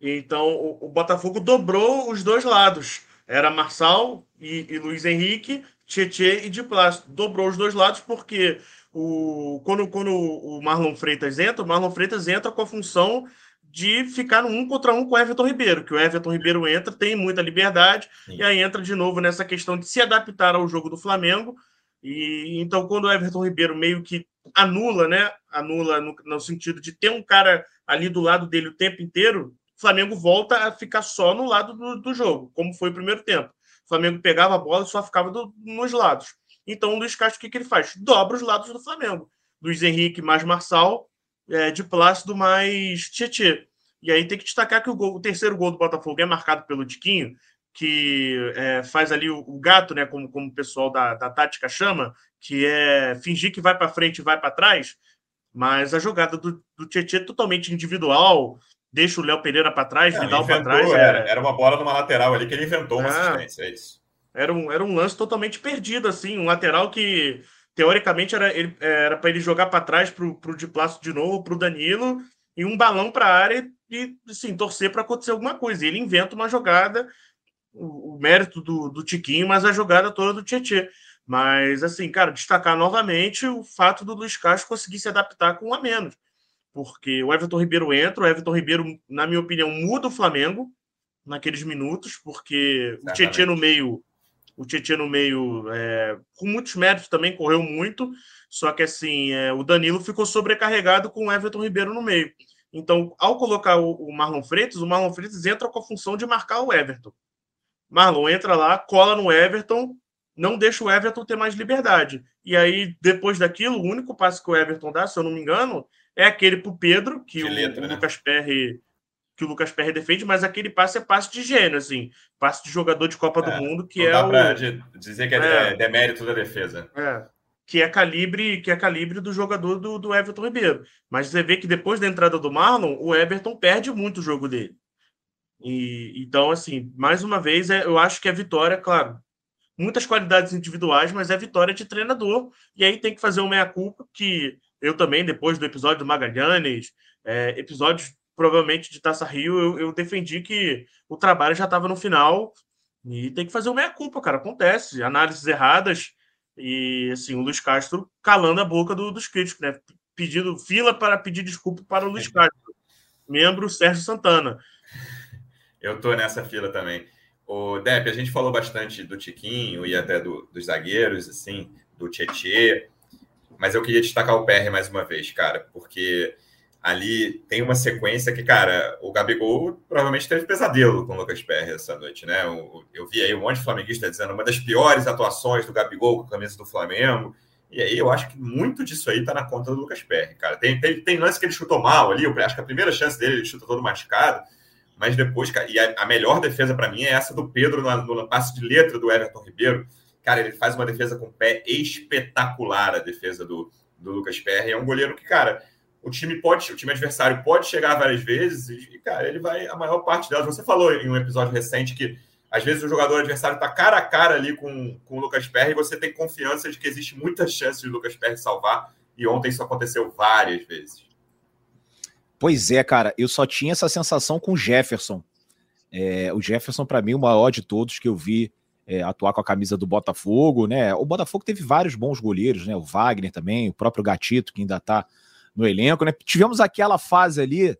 Então, o, o, Botafogo dobrou os dois lados. Era Marçal e, e Luiz Henrique, Tietê e de plástico. Dobrou os dois lados porque o, quando, quando o Marlon Freitas entra, o Marlon Freitas entra com a função de ficar no um contra um com o Everton Ribeiro, que o Everton Ribeiro entra, tem muita liberdade, Sim. e aí entra de novo nessa questão de se adaptar ao jogo do Flamengo. E então, quando o Everton Ribeiro meio que anula, né? Anula no, no sentido de ter um cara ali do lado dele o tempo inteiro, o Flamengo volta a ficar só no lado do, do jogo, como foi o primeiro tempo. O Flamengo pegava a bola e só ficava do, nos lados. Então o Luiz Castro, o que, que ele faz? Dobra os lados do Flamengo. Luiz Henrique mais Marçal, é, de Plácido mais Tietê. E aí tem que destacar que o, gol, o, terceiro gol do Botafogo é marcado pelo Tiquinho, que é, faz ali o, o, gato, né, como, como o pessoal da, da tática chama, que é fingir que vai para frente e vai para trás, mas a jogada do, do Tietchan é totalmente individual, deixa o Léo Pereira para trás, Vidal para trás. Era, é... era uma bola numa lateral ali que ele inventou uma é, assistência, é isso. Era um, era um lance totalmente perdido, assim, um lateral que teoricamente era era para ele jogar para trás para o de Plácido de novo, para o Danilo, e um balão para a área e assim, torcer para acontecer alguma coisa. E ele inventa uma jogada, o, o, mérito do, do Tiquinho, mas a jogada toda do Tietchan. Mas, assim, cara, destacar novamente o fato do Luiz Castro conseguir se adaptar com um a menos porque o Everton Ribeiro entra, o Everton Ribeiro, na minha opinião, muda o Flamengo naqueles minutos, porque Exatamente. o Tietchan no meio, o Tietchan no meio, é, com muitos méritos também, correu muito, só que assim, é, o Danilo ficou sobrecarregado com o Everton Ribeiro no meio. Então, ao colocar o, o Marlon Freitas, o Marlon Freitas entra com a função de marcar o Everton. Marlon entra lá, cola no Everton, não deixa o Everton ter mais liberdade. E aí, depois daquilo, o único passe que o Everton dá, se eu não me engano, é aquele para o Pedro, que o, letra, o né? Lucas Perry que o Lucas Perry defende, mas aquele passe é passe de gênio, assim, passe de jogador de Copa é, do Mundo, que é o dizer que é, é, demérito da defesa. É, que é calibre, que é calibre do jogador do, do Everton Ribeiro. Mas você vê que depois da entrada do Marlon, o Everton perde muito o jogo dele. E então, assim, mais uma vez, é, eu acho que a vitória, claro, muitas qualidades individuais, mas é vitória de treinador. E aí tem que fazer o meia culpa que eu também, depois do episódio do Magalhães, é, episódios provavelmente de Taça Rio, eu, eu defendi que o trabalho já estava no final e tem que fazer o meia-culpa, cara. Acontece, análises erradas e, assim, o Luiz Castro calando a boca do, dos críticos, né? Pedindo fila para pedir desculpa para o Luiz Castro, membro Sérgio Santana. Eu tô nessa fila também. O Depp, a gente falou bastante do Tiquinho e até do, dos zagueiros, assim, do Tietê. Mas eu queria destacar o PR mais uma vez, cara, porque ali tem uma sequência que, cara, o Gabigol provavelmente teve pesadelo com o Lucas Perry essa noite, né? Eu, eu vi aí um monte de flamenguista dizendo uma das piores atuações do Gabigol com a camisa do Flamengo. E aí eu acho que muito disso aí tá na conta do Lucas Perry, cara. Tem, tem, tem lance que ele chutou mal ali, eu acho que a primeira chance dele ele chuta todo machucado, mas depois, cara, e a, a melhor defesa para mim é essa do Pedro no, no passe de letra do Everton Ribeiro. Cara, ele faz uma defesa com o pé espetacular, a defesa do, do Lucas Perry. É um goleiro que, cara, o time pode, o time adversário pode chegar várias vezes e, cara, ele vai a maior parte delas. Você falou em um episódio recente que às vezes o jogador adversário está cara a cara ali com, com o Lucas Perry e você tem confiança de que existe muita chance de o Lucas Perry salvar. E ontem isso aconteceu várias vezes. Pois é, cara, eu só tinha essa sensação com o Jefferson. É, o Jefferson, para mim, o maior de todos que eu vi é, atuar com a camisa do Botafogo, né? O Botafogo teve vários bons goleiros, né? O Wagner também, o próprio Gatito, que ainda tá no elenco, né? Tivemos aquela fase ali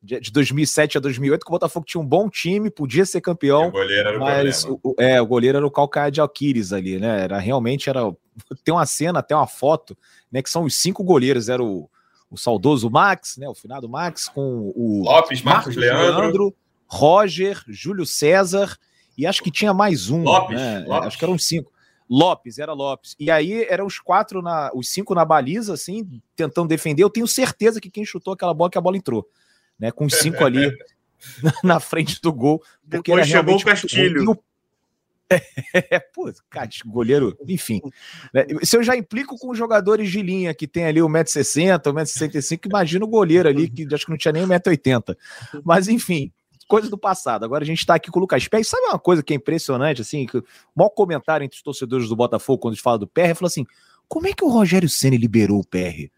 de 2007 a 2008 que o Botafogo tinha um bom time, podia ser campeão, o mas o, é, o goleiro era o calcaia de Alquires ali, né? Era realmente era tem uma cena, até uma foto, né? Que são os cinco goleiros, era o, o saudoso Max, né? O finado Max com o Lopes, Marcos, Marcos Leandro. Leandro, Roger, Júlio César e acho que tinha mais um, Lopes, né? Lopes. Acho que eram cinco. Lopes, era Lopes. E aí eram os quatro, na, os cinco na baliza, assim, tentando defender. Eu tenho certeza que quem chutou aquela bola, que a bola entrou né? Com cinco ali na frente do gol. Porque Depois chegou o Castilho. É, pô, cara, goleiro, enfim. Né? Se eu já implico com os jogadores de linha que tem ali 1,60m, 1,65m, imagina o goleiro ali, que acho que não tinha nem 1,80m. Mas, enfim, coisa do passado. Agora a gente tá aqui com o Lucas Pérez. Sabe uma coisa que é impressionante, assim? Que o maior comentário entre os torcedores do Botafogo quando a gente fala do PR, falou assim: como é que o Rogério Senna liberou o PR?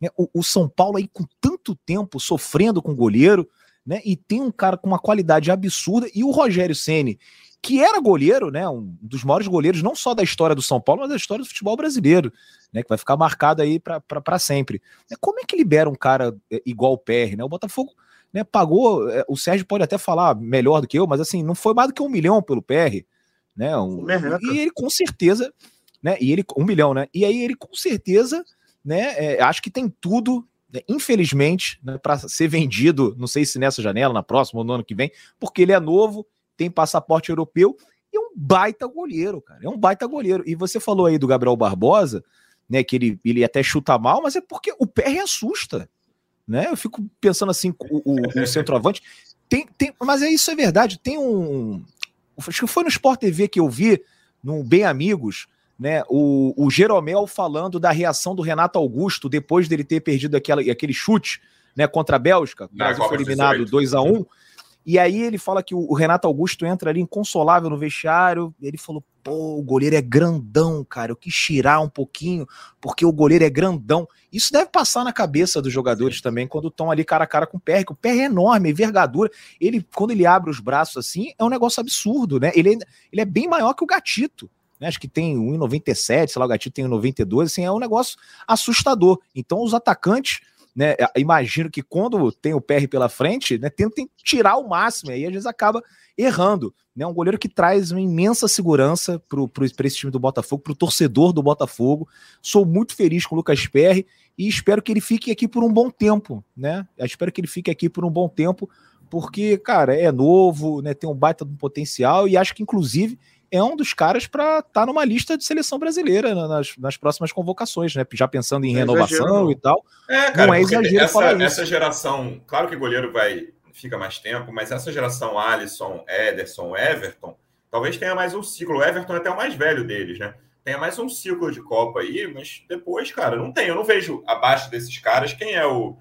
Né? O, o, São Paulo aí com tanto tempo sofrendo com goleiro, né? E tem um cara com uma qualidade absurda e o Rogério Ceni, que era goleiro, né? Um dos maiores goleiros não só da história do São Paulo, mas da história do futebol brasileiro, né? Que vai ficar marcado aí para sempre. Né? Como é que libera um cara é, igual o PR, né? O Botafogo né, pagou, é, o Sérgio pode até falar melhor do que eu, mas assim, não foi mais do que um milhão pelo PR, né? Um, e ele com certeza, né? E ele um milhão, né? E aí ele com certeza né? É, acho que tem tudo, né, infelizmente, né, para ser vendido, não sei se nessa janela, na próxima ou no ano que vem, porque ele é novo, tem passaporte europeu e é um baita goleiro, cara. É um baita goleiro. E você falou aí do Gabriel Barbosa, né? Que ele, ele até chuta mal, mas é porque o PR assusta. Né? Eu fico pensando assim, o, o, o centroavante. Tem, tem, mas é isso é verdade. Tem um. Acho que foi no Sport TV que eu vi, no Bem Amigos, né, o, o Jeromel falando da reação do Renato Augusto depois dele ter perdido aquela, aquele chute né, contra a Bélgica. O Brasil foi eliminado 2 a 1 E aí ele fala que o, Renato Augusto entra ali inconsolável no vestiário. ele falou: pô, o goleiro é grandão, cara. Eu quis tirar um pouquinho, porque o goleiro é grandão. Isso deve passar na cabeça dos jogadores também, quando estão ali cara a cara com o pé. O pé é enorme, é envergadura. Ele, quando ele abre os braços assim, é um negócio absurdo, né? Ele, é, ele é bem maior que o gatito né? Acho que tem 1,97, sei lá, o Gatito tem 1,92, assim, é um negócio assustador. Então, os atacantes, né? Imagino que quando tem o PR pela frente, né? Tentem tirar o máximo, e aí às vezes acaba errando. Né? Um goleiro que traz uma imensa segurança para esse time do Botafogo, para o torcedor do Botafogo. Sou muito feliz com o Lucas Perry e espero que ele fique aqui por um bom tempo, né? Eu espero que ele fique aqui por um bom tempo, porque, cara, é novo, né? Tem um baita de um potencial e acho que, inclusive, é um dos caras para estar tá numa lista de seleção brasileira nas, nas próximas convocações, né? Já pensando em é renovação exagero, e tal. É, cara, não é exagero essa, essa geração, claro que o goleiro vai fica mais tempo, mas essa geração Alisson, Ederson, Everton, talvez tenha mais um ciclo. O Everton é até o mais velho deles, né? Tenha mais um ciclo de Copa aí, mas depois, cara, não tem. Eu não vejo abaixo desses caras quem é o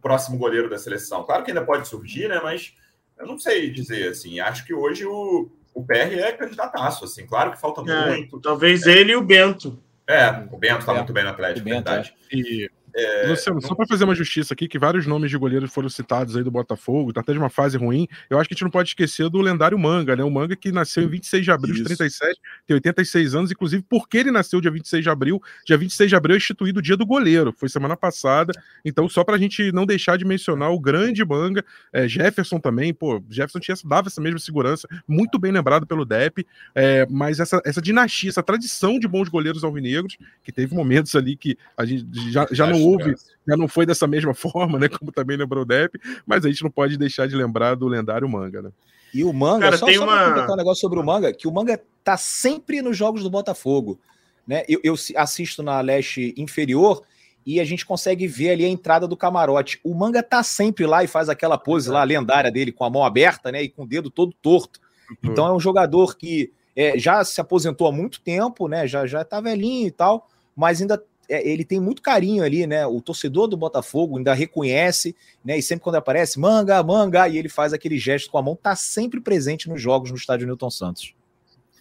próximo goleiro da seleção. Claro que ainda pode surgir, né? Mas eu não sei dizer assim. Acho que hoje o o PR é candidataço, assim, claro que falta é, muito. Talvez é. ele e o Bento. É, o Bento está é. muito bem no Atlético, Bento, verdade. É. E é, Luciano, só para fazer uma justiça aqui, que vários nomes de goleiros foram citados aí do Botafogo, tá até de uma fase ruim. Eu acho que a gente não pode esquecer do lendário Manga, né? O Manga que nasceu em 26 de abril Isso. de 37, tem 86 anos, inclusive porque ele nasceu dia 26 de abril. Dia 26 de abril é instituído o dia do goleiro, foi semana passada. Então, só pra gente não deixar de mencionar o grande Manga, é, Jefferson também, pô, Jefferson tinha, dava essa mesma segurança, muito bem lembrado pelo Depp, é, mas essa, essa dinastia, essa tradição de bons goleiros alvinegros, que teve momentos ali que a gente já, já não houve, já não foi dessa mesma forma, né? Como também lembrou o Depp, mas a gente não pode deixar de lembrar do lendário manga, né? E o manga, Cara, só, tem só uma... um negócio sobre o manga, que o manga tá sempre nos jogos do Botafogo. né? Eu, eu assisto na leste inferior e a gente consegue ver ali a entrada do camarote. O Manga tá sempre lá e faz aquela pose lá lendária dele com a mão aberta, né? E com o dedo todo torto. Uhum. Então é um jogador que é, já se aposentou há muito tempo, né? Já já tá velhinho e tal, mas ainda ele tem muito carinho ali, né? O torcedor do Botafogo ainda reconhece, né? E sempre quando aparece, manga, manga, e ele faz aquele gesto com a mão, tá sempre presente nos jogos no estádio Newton Santos.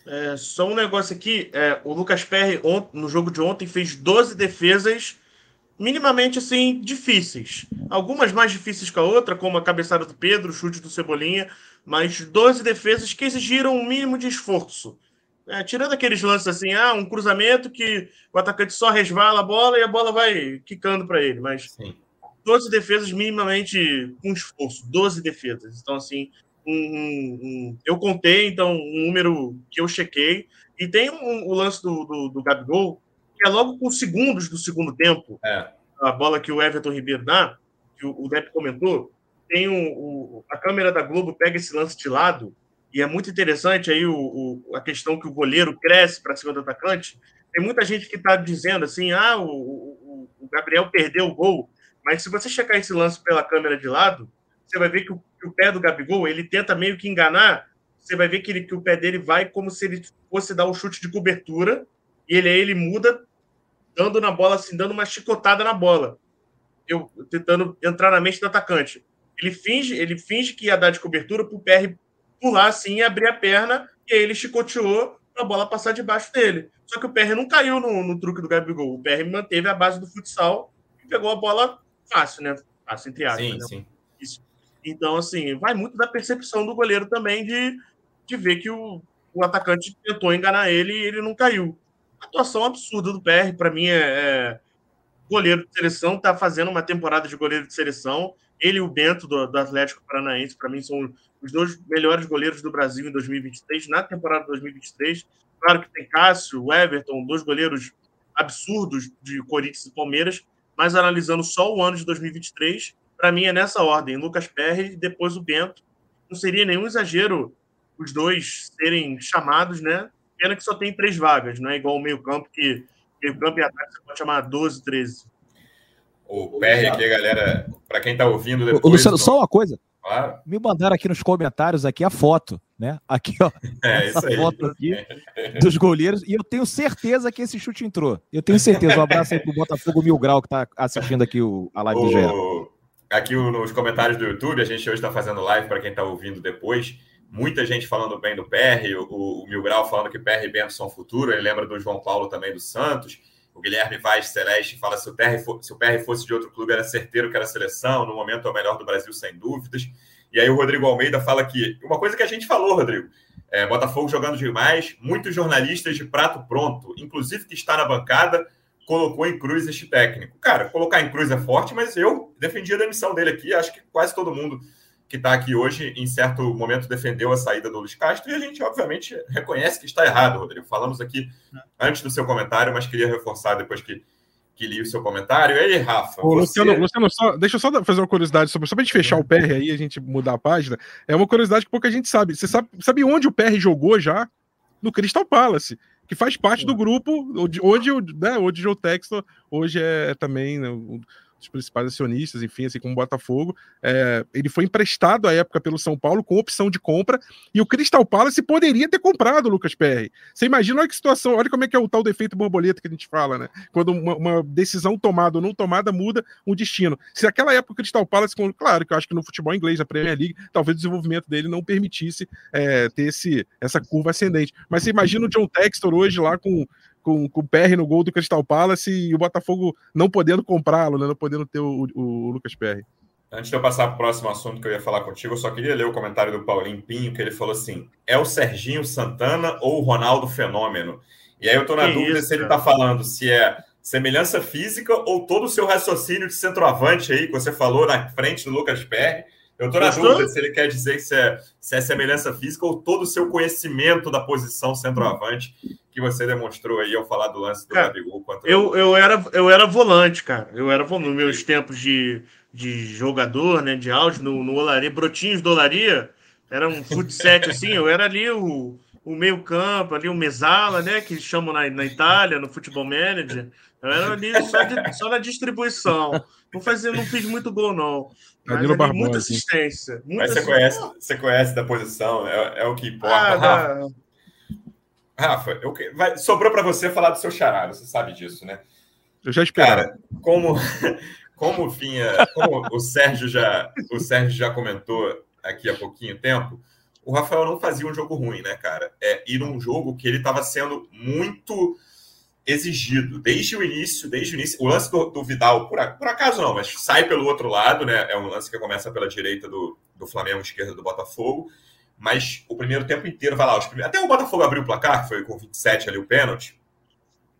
É, só um negócio aqui: é, o Lucas Perry, no jogo de ontem, fez 12 defesas minimamente assim difíceis. Algumas mais difíceis que a outra, como a cabeçada do Pedro, o chute do Cebolinha, mas 12 defesas que exigiram um mínimo de esforço. É, tirando aqueles lances assim, ah, um cruzamento que o atacante só resvala a bola e a bola vai quicando para ele, mas Sim. 12 defesas minimamente com esforço, 12 defesas. Então, assim, um, um, um, eu contei, então, um número que eu chequei, e tem o lance do, do, do Gabigol, que é logo com segundos do segundo tempo, é. a bola que o Everton Ribeiro dá, que o, o Depp comentou, tem o, o, a câmera da Globo pega esse lance de lado, e é muito interessante aí o, o a questão que o goleiro cresce para cima do atacante. Tem muita gente que está dizendo assim, ah, o, o, o, Gabriel perdeu o gol, mas se você checar esse lance pela câmera de lado, você vai ver que o, que o pé do Gabigol, ele tenta meio que enganar, você vai ver que, ele, que o pé dele vai como se ele fosse dar um chute de cobertura, e ele aí ele muda, dando na bola, assim, dando uma chicotada na bola. Eu tentando entrar na mente do atacante. Ele finge, ele finge que ia dar de cobertura para o PR pular assim e abrir a perna, e aí ele chicoteou para a bola passar debaixo dele. Só que o PR não caiu no, no truque do Gabigol. O PR manteve a base do futsal e pegou a bola fácil, né? Fácil, entre aspas. Sim, né? sim. Isso. Então, assim, vai muito da percepção do goleiro também de, de ver que o, o atacante tentou enganar ele e ele não caiu atuação absurda do PR, para mim é, é, goleiro de seleção, tá fazendo uma temporada de goleiro de seleção. Ele e o Bento do, do Atlético Paranaense, para mim, são os dois melhores goleiros do Brasil em 2023, na temporada 2023. Claro que tem Cássio, Everton, dois goleiros absurdos de Corinthians e Palmeiras, mas analisando só o ano de 2023, para mim é nessa ordem: Lucas Perry e depois o Bento. Não seria nenhum exagero os dois serem chamados, né? Pena que só tem três vagas, não é igual o meio-campo, que meio-campo e ataque você pode chamar 12, 13. O PR aqui, galera, para quem está ouvindo depois. Ô, Luciano, só uma coisa. Claro. Me mandaram aqui nos comentários aqui a foto, né? Aqui, ó. É, essa foto aqui dos goleiros. E eu tenho certeza que esse chute entrou. Eu tenho certeza. Um abraço aí pro Botafogo Mil Grau que está assistindo aqui o, a live o, do GE. Aqui nos comentários do YouTube, a gente hoje está fazendo live para quem está ouvindo depois muita gente falando bem do PR, o, o Mil Grau falando que PR e Bento são futuro, ele lembra do João Paulo também do Santos, o Guilherme Vaz Celeste fala se o, PR for, se o PR fosse de outro clube era certeiro que era seleção, no momento é o melhor do Brasil sem dúvidas, e aí o Rodrigo Almeida fala que, uma coisa que a gente falou, Rodrigo, é, Botafogo jogando demais, muitos jornalistas de prato pronto, inclusive que está na bancada, colocou em cruz este técnico. Cara, colocar em cruz é forte, mas eu defendi a demissão dele aqui, acho que quase todo mundo que está aqui hoje, em certo momento, defendeu a saída do Luiz Castro, e a gente, obviamente, reconhece que está errado, Rodrigo. Falamos aqui antes do seu comentário, mas queria reforçar depois que, que li o seu comentário. E aí, Rafa? Ô, você... Luciano, Luciano só, deixa eu só fazer uma curiosidade sobre. Só para a gente fechar o PR aí, a gente mudar a página. É uma curiosidade que pouca gente sabe. Você sabe, sabe onde o PR jogou já? No Crystal Palace que faz parte do grupo onde, onde, né, onde o Texto hoje é também né, dos principais acionistas, enfim, assim como o Botafogo. É, ele foi emprestado à época pelo São Paulo com opção de compra e o Crystal Palace poderia ter comprado o Lucas Perry. Você imagina olha que situação, olha como é que é o tal defeito borboleta que a gente fala, né? Quando uma, uma decisão tomada ou não tomada muda o destino. Se naquela época o Crystal Palace, claro que eu acho que no futebol inglês, na Premier League, talvez o desenvolvimento dele não permitisse é, ter esse, essa curva ascendente. Mas você imagina o John Textor hoje lá com com, com o PR no gol do Crystal Palace e o Botafogo não podendo comprá-lo, né, não podendo ter o, o, o Lucas PR. Antes de eu passar para o próximo assunto que eu ia falar contigo, eu só queria ler o comentário do Paulinho Pinho, que ele falou assim: é o Serginho Santana ou o Ronaldo Fenômeno? E aí eu estou na que dúvida isso, se ele está falando se é semelhança física ou todo o seu raciocínio de centroavante aí, que você falou na frente do Lucas Perry. Eu estou na dúvida se ele quer dizer que se é, se é semelhança física ou todo o seu conhecimento da posição centroavante que você demonstrou aí ao falar do lance do cara, Gabigol. Contra eu, eu, era, eu era volante, cara. Eu era volante. Nos meus tempos de, de jogador, né, de áudio, no, no Olaria, Brotinhos do Olaria, era um futset assim, eu era ali o, o meio-campo, ali, o Mesala, né? Que chamam na, na Itália, no futebol manager. Eu era ali só, de, só na distribuição. Não, fazia, não fiz muito gol, não. Mas ali, Barbosa, muita assistência. Muita Mas você, assistência. Conhece, você conhece da posição, é, é o que importa. Ah, Rafa, Rafa eu, vai, sobrou para você falar do seu chará, você sabe disso, né? Eu já esperava. Cara, como, como vinha, como o Sérgio já, o Sérgio já comentou aqui há pouquinho tempo, o Rafael não fazia um jogo ruim, né, cara? É ir num jogo que ele estava sendo muito exigido desde o início, desde o início. O lance do, do Vidal, por, por, acaso não, mas sai pelo outro lado, né? É um lance que começa pela direita do, do Flamengo, esquerda do Botafogo. Mas o primeiro tempo inteiro vai lá. Os primeiros, até o Botafogo abriu o placar, que foi com 27 ali o pênalti.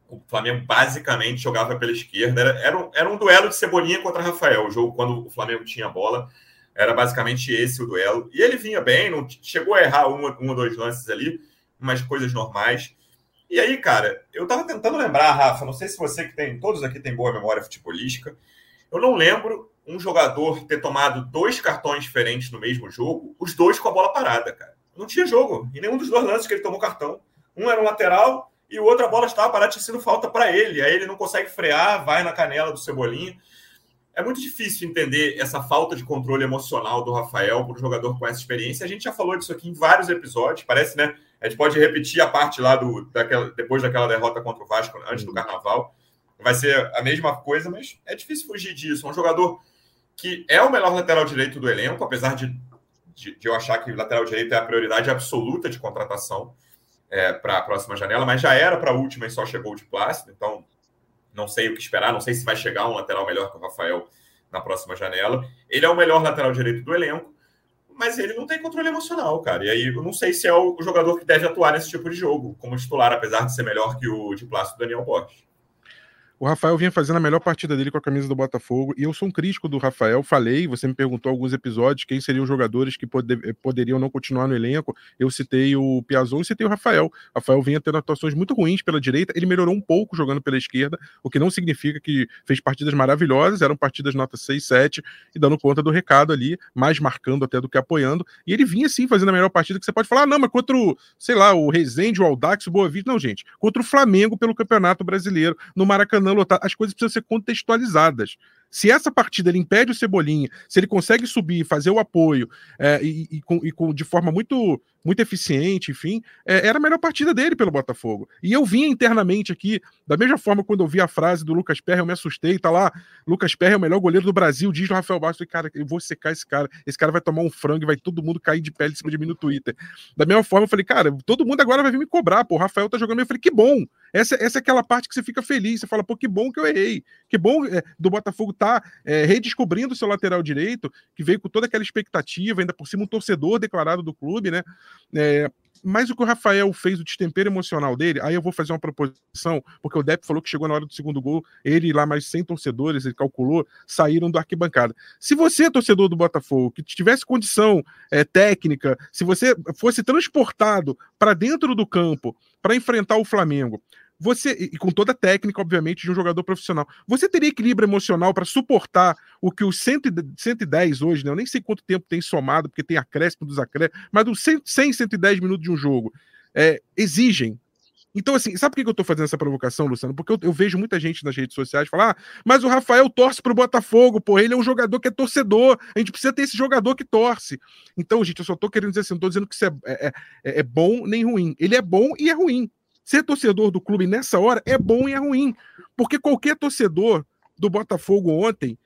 O Flamengo basicamente jogava pela esquerda. Era, era, um, era um duelo de Cebolinha contra Rafael. O jogo, quando o Flamengo tinha a bola, era basicamente esse o duelo. E ele vinha bem, não chegou a errar um, um ou dois lances ali, umas coisas normais. E aí, cara, eu tava tentando lembrar, Rafa, não sei se você que tem, todos aqui têm boa memória futebolística, eu não lembro um jogador ter tomado dois cartões diferentes no mesmo jogo, os dois com a bola parada, cara. Não tinha jogo, em nenhum dos dois lances que ele tomou cartão. Um era um lateral e o outro a bola estava parada, tinha sido falta para ele. Aí ele não consegue frear, vai na canela do Cebolinha é muito difícil entender essa falta de controle emocional do Rafael para um jogador com essa experiência. A gente já falou disso aqui em vários episódios, parece, né? A gente pode repetir a parte lá do, daquela, depois daquela derrota contra o Vasco, antes do uhum. Carnaval. Vai ser a mesma coisa, mas é difícil fugir disso. Um jogador que é o melhor lateral direito do elenco, apesar de, de, de eu achar que lateral direito é a prioridade absoluta de contratação é, para a próxima janela, mas já era para a última e só chegou de Plácido, então não sei o que esperar, não sei se vai chegar um lateral melhor que o Rafael na próxima janela. Ele é o melhor lateral direito do elenco, mas ele não tem controle emocional, cara. E aí eu não sei se é o jogador que deve atuar nesse tipo de jogo, como titular, apesar de ser melhor que o de Plácido Daniel Borges. O Rafael vinha fazendo a melhor partida dele com a camisa do Botafogo e eu sou um crítico do Rafael. Falei, você me perguntou alguns episódios quem seriam os jogadores que poder, poderiam não continuar no elenco. Eu citei o Piazon e citei o Rafael. O Rafael vinha tendo atuações muito ruins pela direita, ele melhorou um pouco jogando pela esquerda, o que não significa que fez partidas maravilhosas, eram partidas nota 6, 7 e dando conta do recado ali, mais marcando até do que apoiando. E ele vinha sim fazendo a melhor partida que você pode falar, ah, não, mas contra o, sei lá, o Rezende, o Aldax, o Boa Vista, não, gente, contra o Flamengo pelo Campeonato Brasileiro, no Maracanã Maracanã lotado, as coisas precisam ser contextualizadas. Se essa partida ele impede o Cebolinha, se ele consegue subir, fazer o apoio é, e, e, com, e com, de forma muito muito eficiente, enfim, é, era a melhor partida dele pelo Botafogo. E eu vinha internamente aqui, da mesma forma quando eu vi a frase do Lucas Perry, eu me assustei, tá lá, Lucas Perry é o melhor goleiro do Brasil, diz o Rafael Bastos, cara, eu vou secar esse cara, esse cara vai tomar um frango e vai todo mundo cair de pele em cima de mim no Twitter. Da mesma forma, eu falei, cara, todo mundo agora vai vir me cobrar, pô, o Rafael tá jogando, eu falei, que bom, essa, essa é aquela parte que você fica feliz, você fala, pô, que bom que eu errei, que bom é, do Botafogo tá é, redescobrindo seu lateral direito, que veio com toda aquela expectativa, ainda por cima um torcedor declarado do clube, né, é, mas o que o Rafael fez, o destempero emocional dele, aí eu vou fazer uma proposição, porque o Depp falou que chegou na hora do segundo gol, ele lá mais 100 torcedores, ele calculou, saíram do arquibancada. Se você, torcedor do Botafogo, que tivesse condição é, técnica, se você fosse transportado para dentro do campo para enfrentar o Flamengo, você, e com toda a técnica, obviamente, de um jogador profissional, você teria equilíbrio emocional para suportar o que os 110 hoje, né? Eu nem sei quanto tempo tem somado, porque tem acréscimo dos acréscimos, mas os 100, 110 minutos de um jogo é, exigem. Então, assim, sabe por que eu estou fazendo essa provocação, Luciano? Porque eu, eu, vejo muita gente nas redes sociais falar: ah, mas o Rafael torce para o Botafogo, pô, ele é um jogador que é torcedor, a gente precisa ter esse jogador que torce. Então, gente, eu só estou querendo dizer assim, não estou dizendo que isso é, é, é, é bom nem ruim. Ele é bom e é ruim. Ser torcedor do clube nessa hora é bom e é ruim. Porque qualquer torcedor do Botafogo ontem,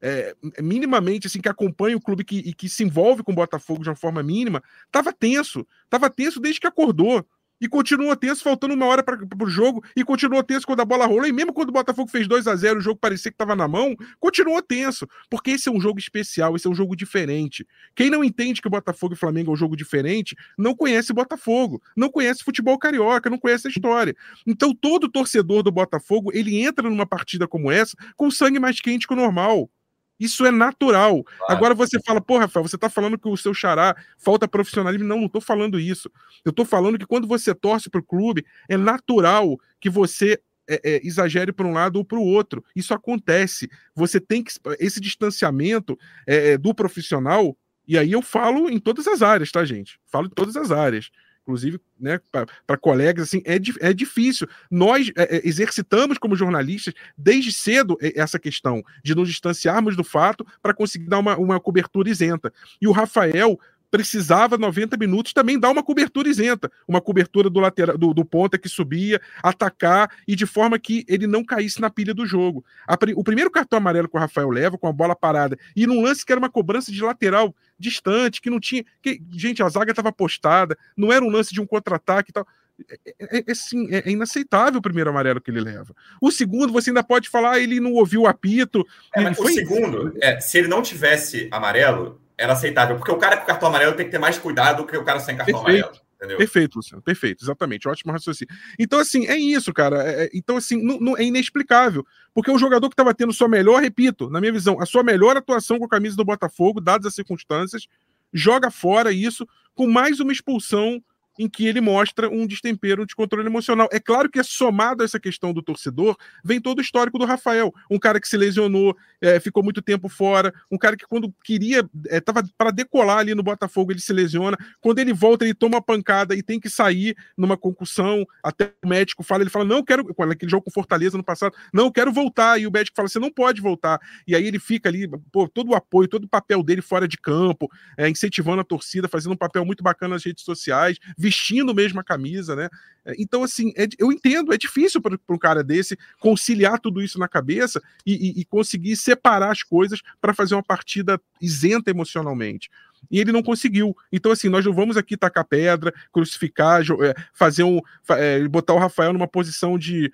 é, minimamente assim, que acompanha o clube que, e que se envolve com o Botafogo de uma forma mínima, estava tenso. Estava tenso desde que acordou e continua tenso, faltando uma hora para o jogo, e continua tenso quando a bola rolou. E mesmo quando o Botafogo fez 2 a 0 o jogo parecia que estava na mão, continuou tenso, porque esse é um jogo especial, esse é um jogo diferente. Quem não entende que o Botafogo e Flamengo é um jogo diferente, não conhece Botafogo, não conhece futebol carioca, não conhece a história. Então, todo torcedor do Botafogo, ele entra numa partida como essa com sangue mais quente que o normal. Isso é natural. Claro. Agora você fala, pô, Rafael, você tá falando que o seu xará falta profissionalismo. Não, não tô falando isso. Eu tô falando que quando você torce pro clube, é natural que você é, é, exagere para um lado ou para o outro. Isso acontece. Você tem que. Esse distanciamento é, é, do profissional, e aí eu falo em todas as áreas, tá, gente? Falo em todas as áreas. Inclusive, né, para colegas, assim, é, é difícil. Nós é, é, exercitamos como jornalistas desde cedo essa questão de nos distanciarmos do fato para conseguir dar uma, uma cobertura isenta. E o Rafael precisava 90 minutos também dar uma cobertura isenta, uma cobertura do lateral do, do ponta que subia, atacar e de forma que ele não caísse na pilha do jogo. A, o primeiro cartão amarelo que o Rafael leva com a bola parada e num lance que era uma cobrança de lateral distante, que não tinha, que, gente, a zaga estava postada, não era um lance de um contra-ataque e tal. É, é, é, assim, é, inaceitável o primeiro amarelo que ele leva. O segundo, você ainda pode falar, ah, ele não ouviu o apito. É, mas foi... O segundo, é, se ele não tivesse amarelo, era aceitável. Porque o cara com cartão amarelo tem que ter mais cuidado do que o cara sem cartão Perfeito. amarelo. Entendeu? Perfeito, Luciano. Perfeito, exatamente. Ótimo raciocínio. Então, assim, é isso, cara. É, é, então, assim, não, não, é inexplicável. Porque o jogador que estava tendo sua melhor, repito, na minha visão, a sua melhor atuação com a camisa do Botafogo, dadas as circunstâncias, joga fora isso com mais uma expulsão em que ele mostra um destempero de controle emocional. É claro que é somado a essa questão do torcedor, vem todo o histórico do Rafael, um cara que se lesionou, é, ficou muito tempo fora, um cara que quando queria, estava é, para decolar ali no Botafogo, ele se lesiona, quando ele volta, ele toma uma pancada e tem que sair numa concussão, até o médico fala, ele fala, não quero, aquele jogo com Fortaleza no passado, não quero voltar, e o médico fala, você não pode voltar, e aí ele fica ali, pô, todo o apoio, todo o papel dele fora de campo, é, incentivando a torcida, fazendo um papel muito bacana nas redes sociais, vestindo mesmo a camisa, né? É, então, assim, é, eu entendo, é difícil para um cara desse conciliar tudo isso na cabeça e, e, e conseguir separar as coisas para fazer uma partida isenta emocionalmente e ele não conseguiu. Então, assim, nós não vamos aqui tacar pedra, crucificar, é, fazer um. É, botar o Rafael numa posição de.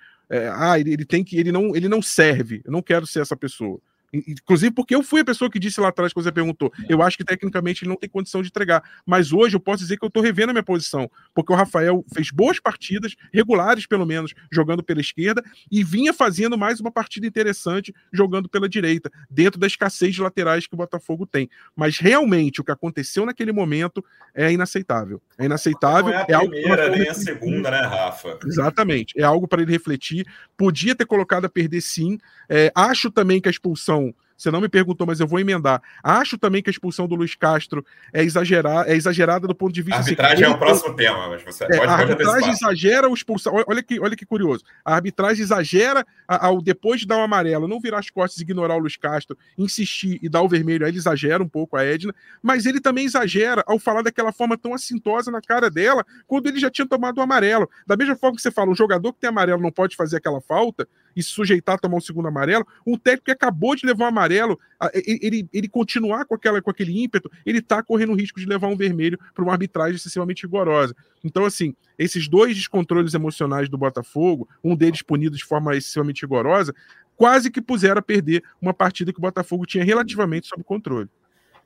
Ah, ele, ele, tem que. Ele não, ele não serve. Eu não quero ser essa pessoa. Inclusive porque eu fui a pessoa que disse lá atrás, quando você perguntou, é. eu acho que tecnicamente ele não tem condição de entregar. Mas hoje eu posso dizer que eu estou revendo a minha posição, porque o Rafael fez boas partidas, regulares pelo menos, jogando pela esquerda, e vinha fazendo mais uma partida interessante jogando pela direita, dentro da escassez de laterais que o Botafogo tem. Mas realmente o que aconteceu naquele momento é inaceitável. É inaceitável. Não é a é primeira, algo nem a segunda, né, Rafa? Exatamente. É algo para ele refletir. Podia ter colocado a perder sim. É, acho também que a expulsão são você não me perguntou, mas eu vou emendar. Acho também que a expulsão do Luiz Castro é, exagerar, é exagerada do ponto de vista. A arbitragem assim, é o próximo tema, mas você é, pode, A arbitragem exagera o expulsão. Olha que, olha que curioso. A arbitragem exagera ao depois de dar o um amarelo, não virar as costas e ignorar o Luiz Castro, insistir e dar o vermelho. Aí ele exagera um pouco a Edna, mas ele também exagera ao falar daquela forma tão assintosa na cara dela, quando ele já tinha tomado o amarelo. Da mesma forma que você fala, um jogador que tem amarelo não pode fazer aquela falta e se sujeitar a tomar um segundo amarelo, um técnico que acabou de levar um amarelo, ele, ele continuar com, aquela, com aquele ímpeto, ele está correndo o risco de levar um vermelho para uma arbitragem excessivamente rigorosa. Então, assim, esses dois descontroles emocionais do Botafogo, um deles punido de forma excessivamente rigorosa, quase que puseram a perder uma partida que o Botafogo tinha relativamente sob controle.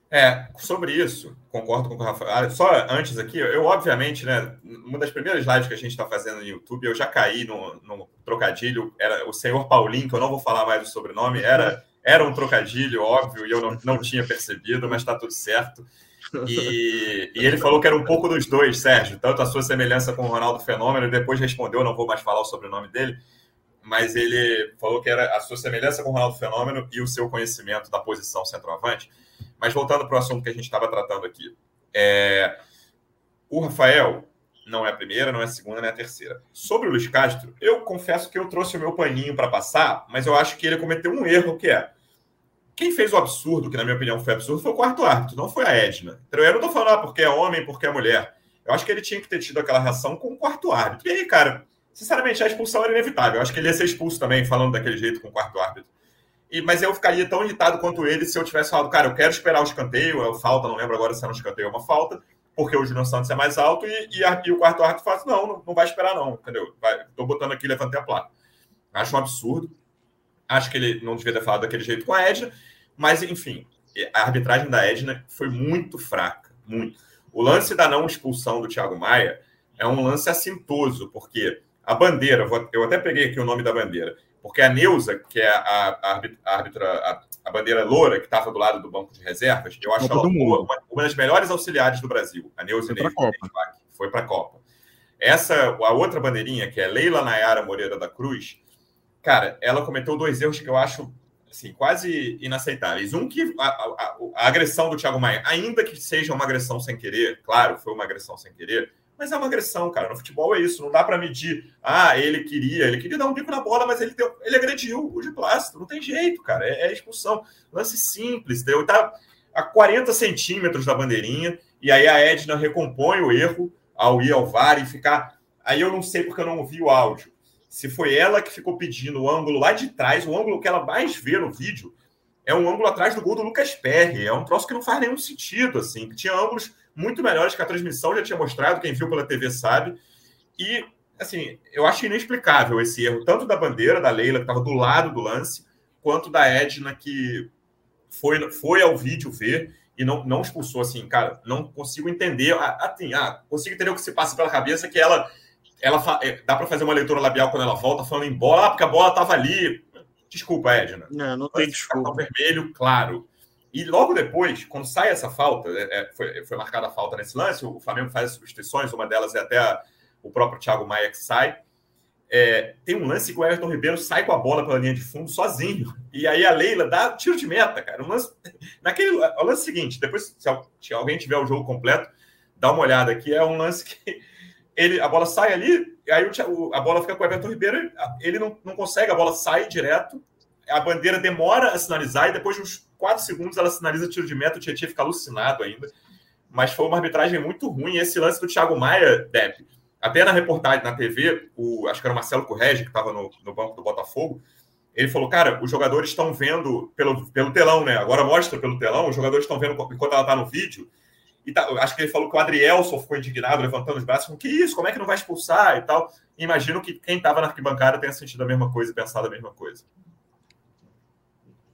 É, sobre isso, concordo com o Rafael. Ah, só antes aqui, eu obviamente, né, uma das primeiras lives que a gente está fazendo no YouTube, eu já caí no, no, trocadilho, era o senhor Paulinho, que eu não vou falar mais o sobrenome, era, era um trocadilho, óbvio, e eu não, não tinha percebido, mas está tudo certo. E, e, ele falou que era um pouco dos dois, Sérgio, tanto a sua semelhança com o Ronaldo Fenômeno, e depois respondeu, não vou mais falar o sobrenome dele, mas ele falou que era a sua semelhança com o Ronaldo Fenômeno e o seu conhecimento da posição centroavante. Mas voltando para o assunto que a gente estava tratando aqui. É... O Rafael não é a primeira, não é a segunda, nem a terceira. Sobre o Luiz Castro, eu confesso que eu trouxe o meu paninho para passar, mas eu acho que ele cometeu um erro que é. Quem fez o absurdo, que na minha opinião foi absurdo, foi o quarto árbitro, não foi a Edna. Eu não estou falando ah, porque é homem, porque é mulher. Eu acho que ele tinha que ter tido aquela reação com o quarto árbitro. E aí, cara, sinceramente, a expulsão era inevitável. Eu acho que ele ia ser expulso também, falando daquele jeito com o quarto árbitro. E, mas eu ficaria tão irritado quanto ele se eu tivesse falado, cara, eu quero esperar o escanteio, é falta, não lembro agora se era um escanteio ou uma falta, porque o Júnior Santos é mais alto e, e, a, e o quarto árbitro fala, não, não, não vai esperar não, entendeu? Vai, tô botando aqui, levantei a placa. Acho um absurdo. Acho que ele não devia ter falado daquele jeito com a Edna, mas enfim, a arbitragem da Edna foi muito fraca, muito. O lance da não expulsão do Thiago Maia é um lance assintoso, porque a bandeira, eu até peguei aqui o nome da bandeira, porque a Neuza, que é a, a, a árbitra, a, a, bandeira loura, que estava do lado do banco de reservas, eu acho ela uma, uma, das melhores auxiliares do Brasil. A Neuza foi para a Copa. Essa, a outra bandeirinha, que é Leila Nayara Moreira da Cruz, cara, ela cometeu dois erros que eu acho assim, quase inaceitáveis. Um que a, a, a, agressão do Thiago Maia, ainda que seja uma agressão sem querer, claro, foi uma agressão sem querer, mas é uma agressão, cara. No futebol é isso, não dá para medir. Ah, ele queria, ele queria dar um bico na bola, mas ele, deu, ele agrediu o de plástico. Não tem jeito, cara. É, é expulsão. Lance simples, deu. Tá a 40 centímetros da bandeirinha, e aí a Edna recompõe o erro ao ir ao VAR e ficar. Aí eu não sei porque eu não ouvi o áudio. Se foi ela que ficou pedindo o ângulo lá de trás, o ângulo que ela mais vê no vídeo é um ângulo atrás do gol do Lucas Perry. É um troço que não faz nenhum sentido, assim. Tinha ângulos muito melhores que a transmissão já tinha mostrado, quem viu pela TV sabe. E, assim, eu acho inexplicável esse erro, tanto da bandeira, da Leila, que estava do lado do lance, quanto da Edna, que foi, foi ao vídeo ver e não, não expulsou, assim, cara, não consigo entender, assim, ah, consigo entender o que se passa pela cabeça, que ela, ela é, dá para fazer uma leitura labial quando ela volta, falando em bola, ah, porque a bola estava ali. Desculpa, Edna. Não, não tem desculpa. vermelho, claro. E logo depois, quando sai essa falta, é, é, foi, foi marcada a falta nesse lance, o Flamengo faz as substituições, uma delas é até a, o próprio Thiago Maia que sai. É, tem um lance que o Everton Ribeiro sai com a bola pela linha de fundo sozinho. E aí a Leila dá tiro de meta, cara. Um lance, naquele, o lance seguinte, depois, se, alguém tiver o jogo completo, dá uma olhada aqui. É um lance que ele, a bola sai ali, aí o, a bola fica com o Everton Ribeiro, ele não, não consegue, a bola sai direto, a bandeira demora a sinalizar, e depois de uns 4 segundos ela sinaliza tiro de meta, o Tietchan fica alucinado ainda. Mas foi uma arbitragem muito ruim. Esse lance do Thiago Maia, Depp, até na reportagem na TV, o, acho que era o Marcelo Correge, que estava no, no banco do Botafogo, ele falou, cara, os jogadores estão vendo pelo, pelo telão, né? Agora mostra pelo telão, os jogadores estão vendo enquanto ela está no vídeo. E tá, acho que ele falou que o Adrielson ficou indignado, levantando os braços, falando, que isso, como é que não vai expulsar e tal. E imagino que quem estava na arquibancada tenha sentido a mesma coisa e pensado a mesma coisa.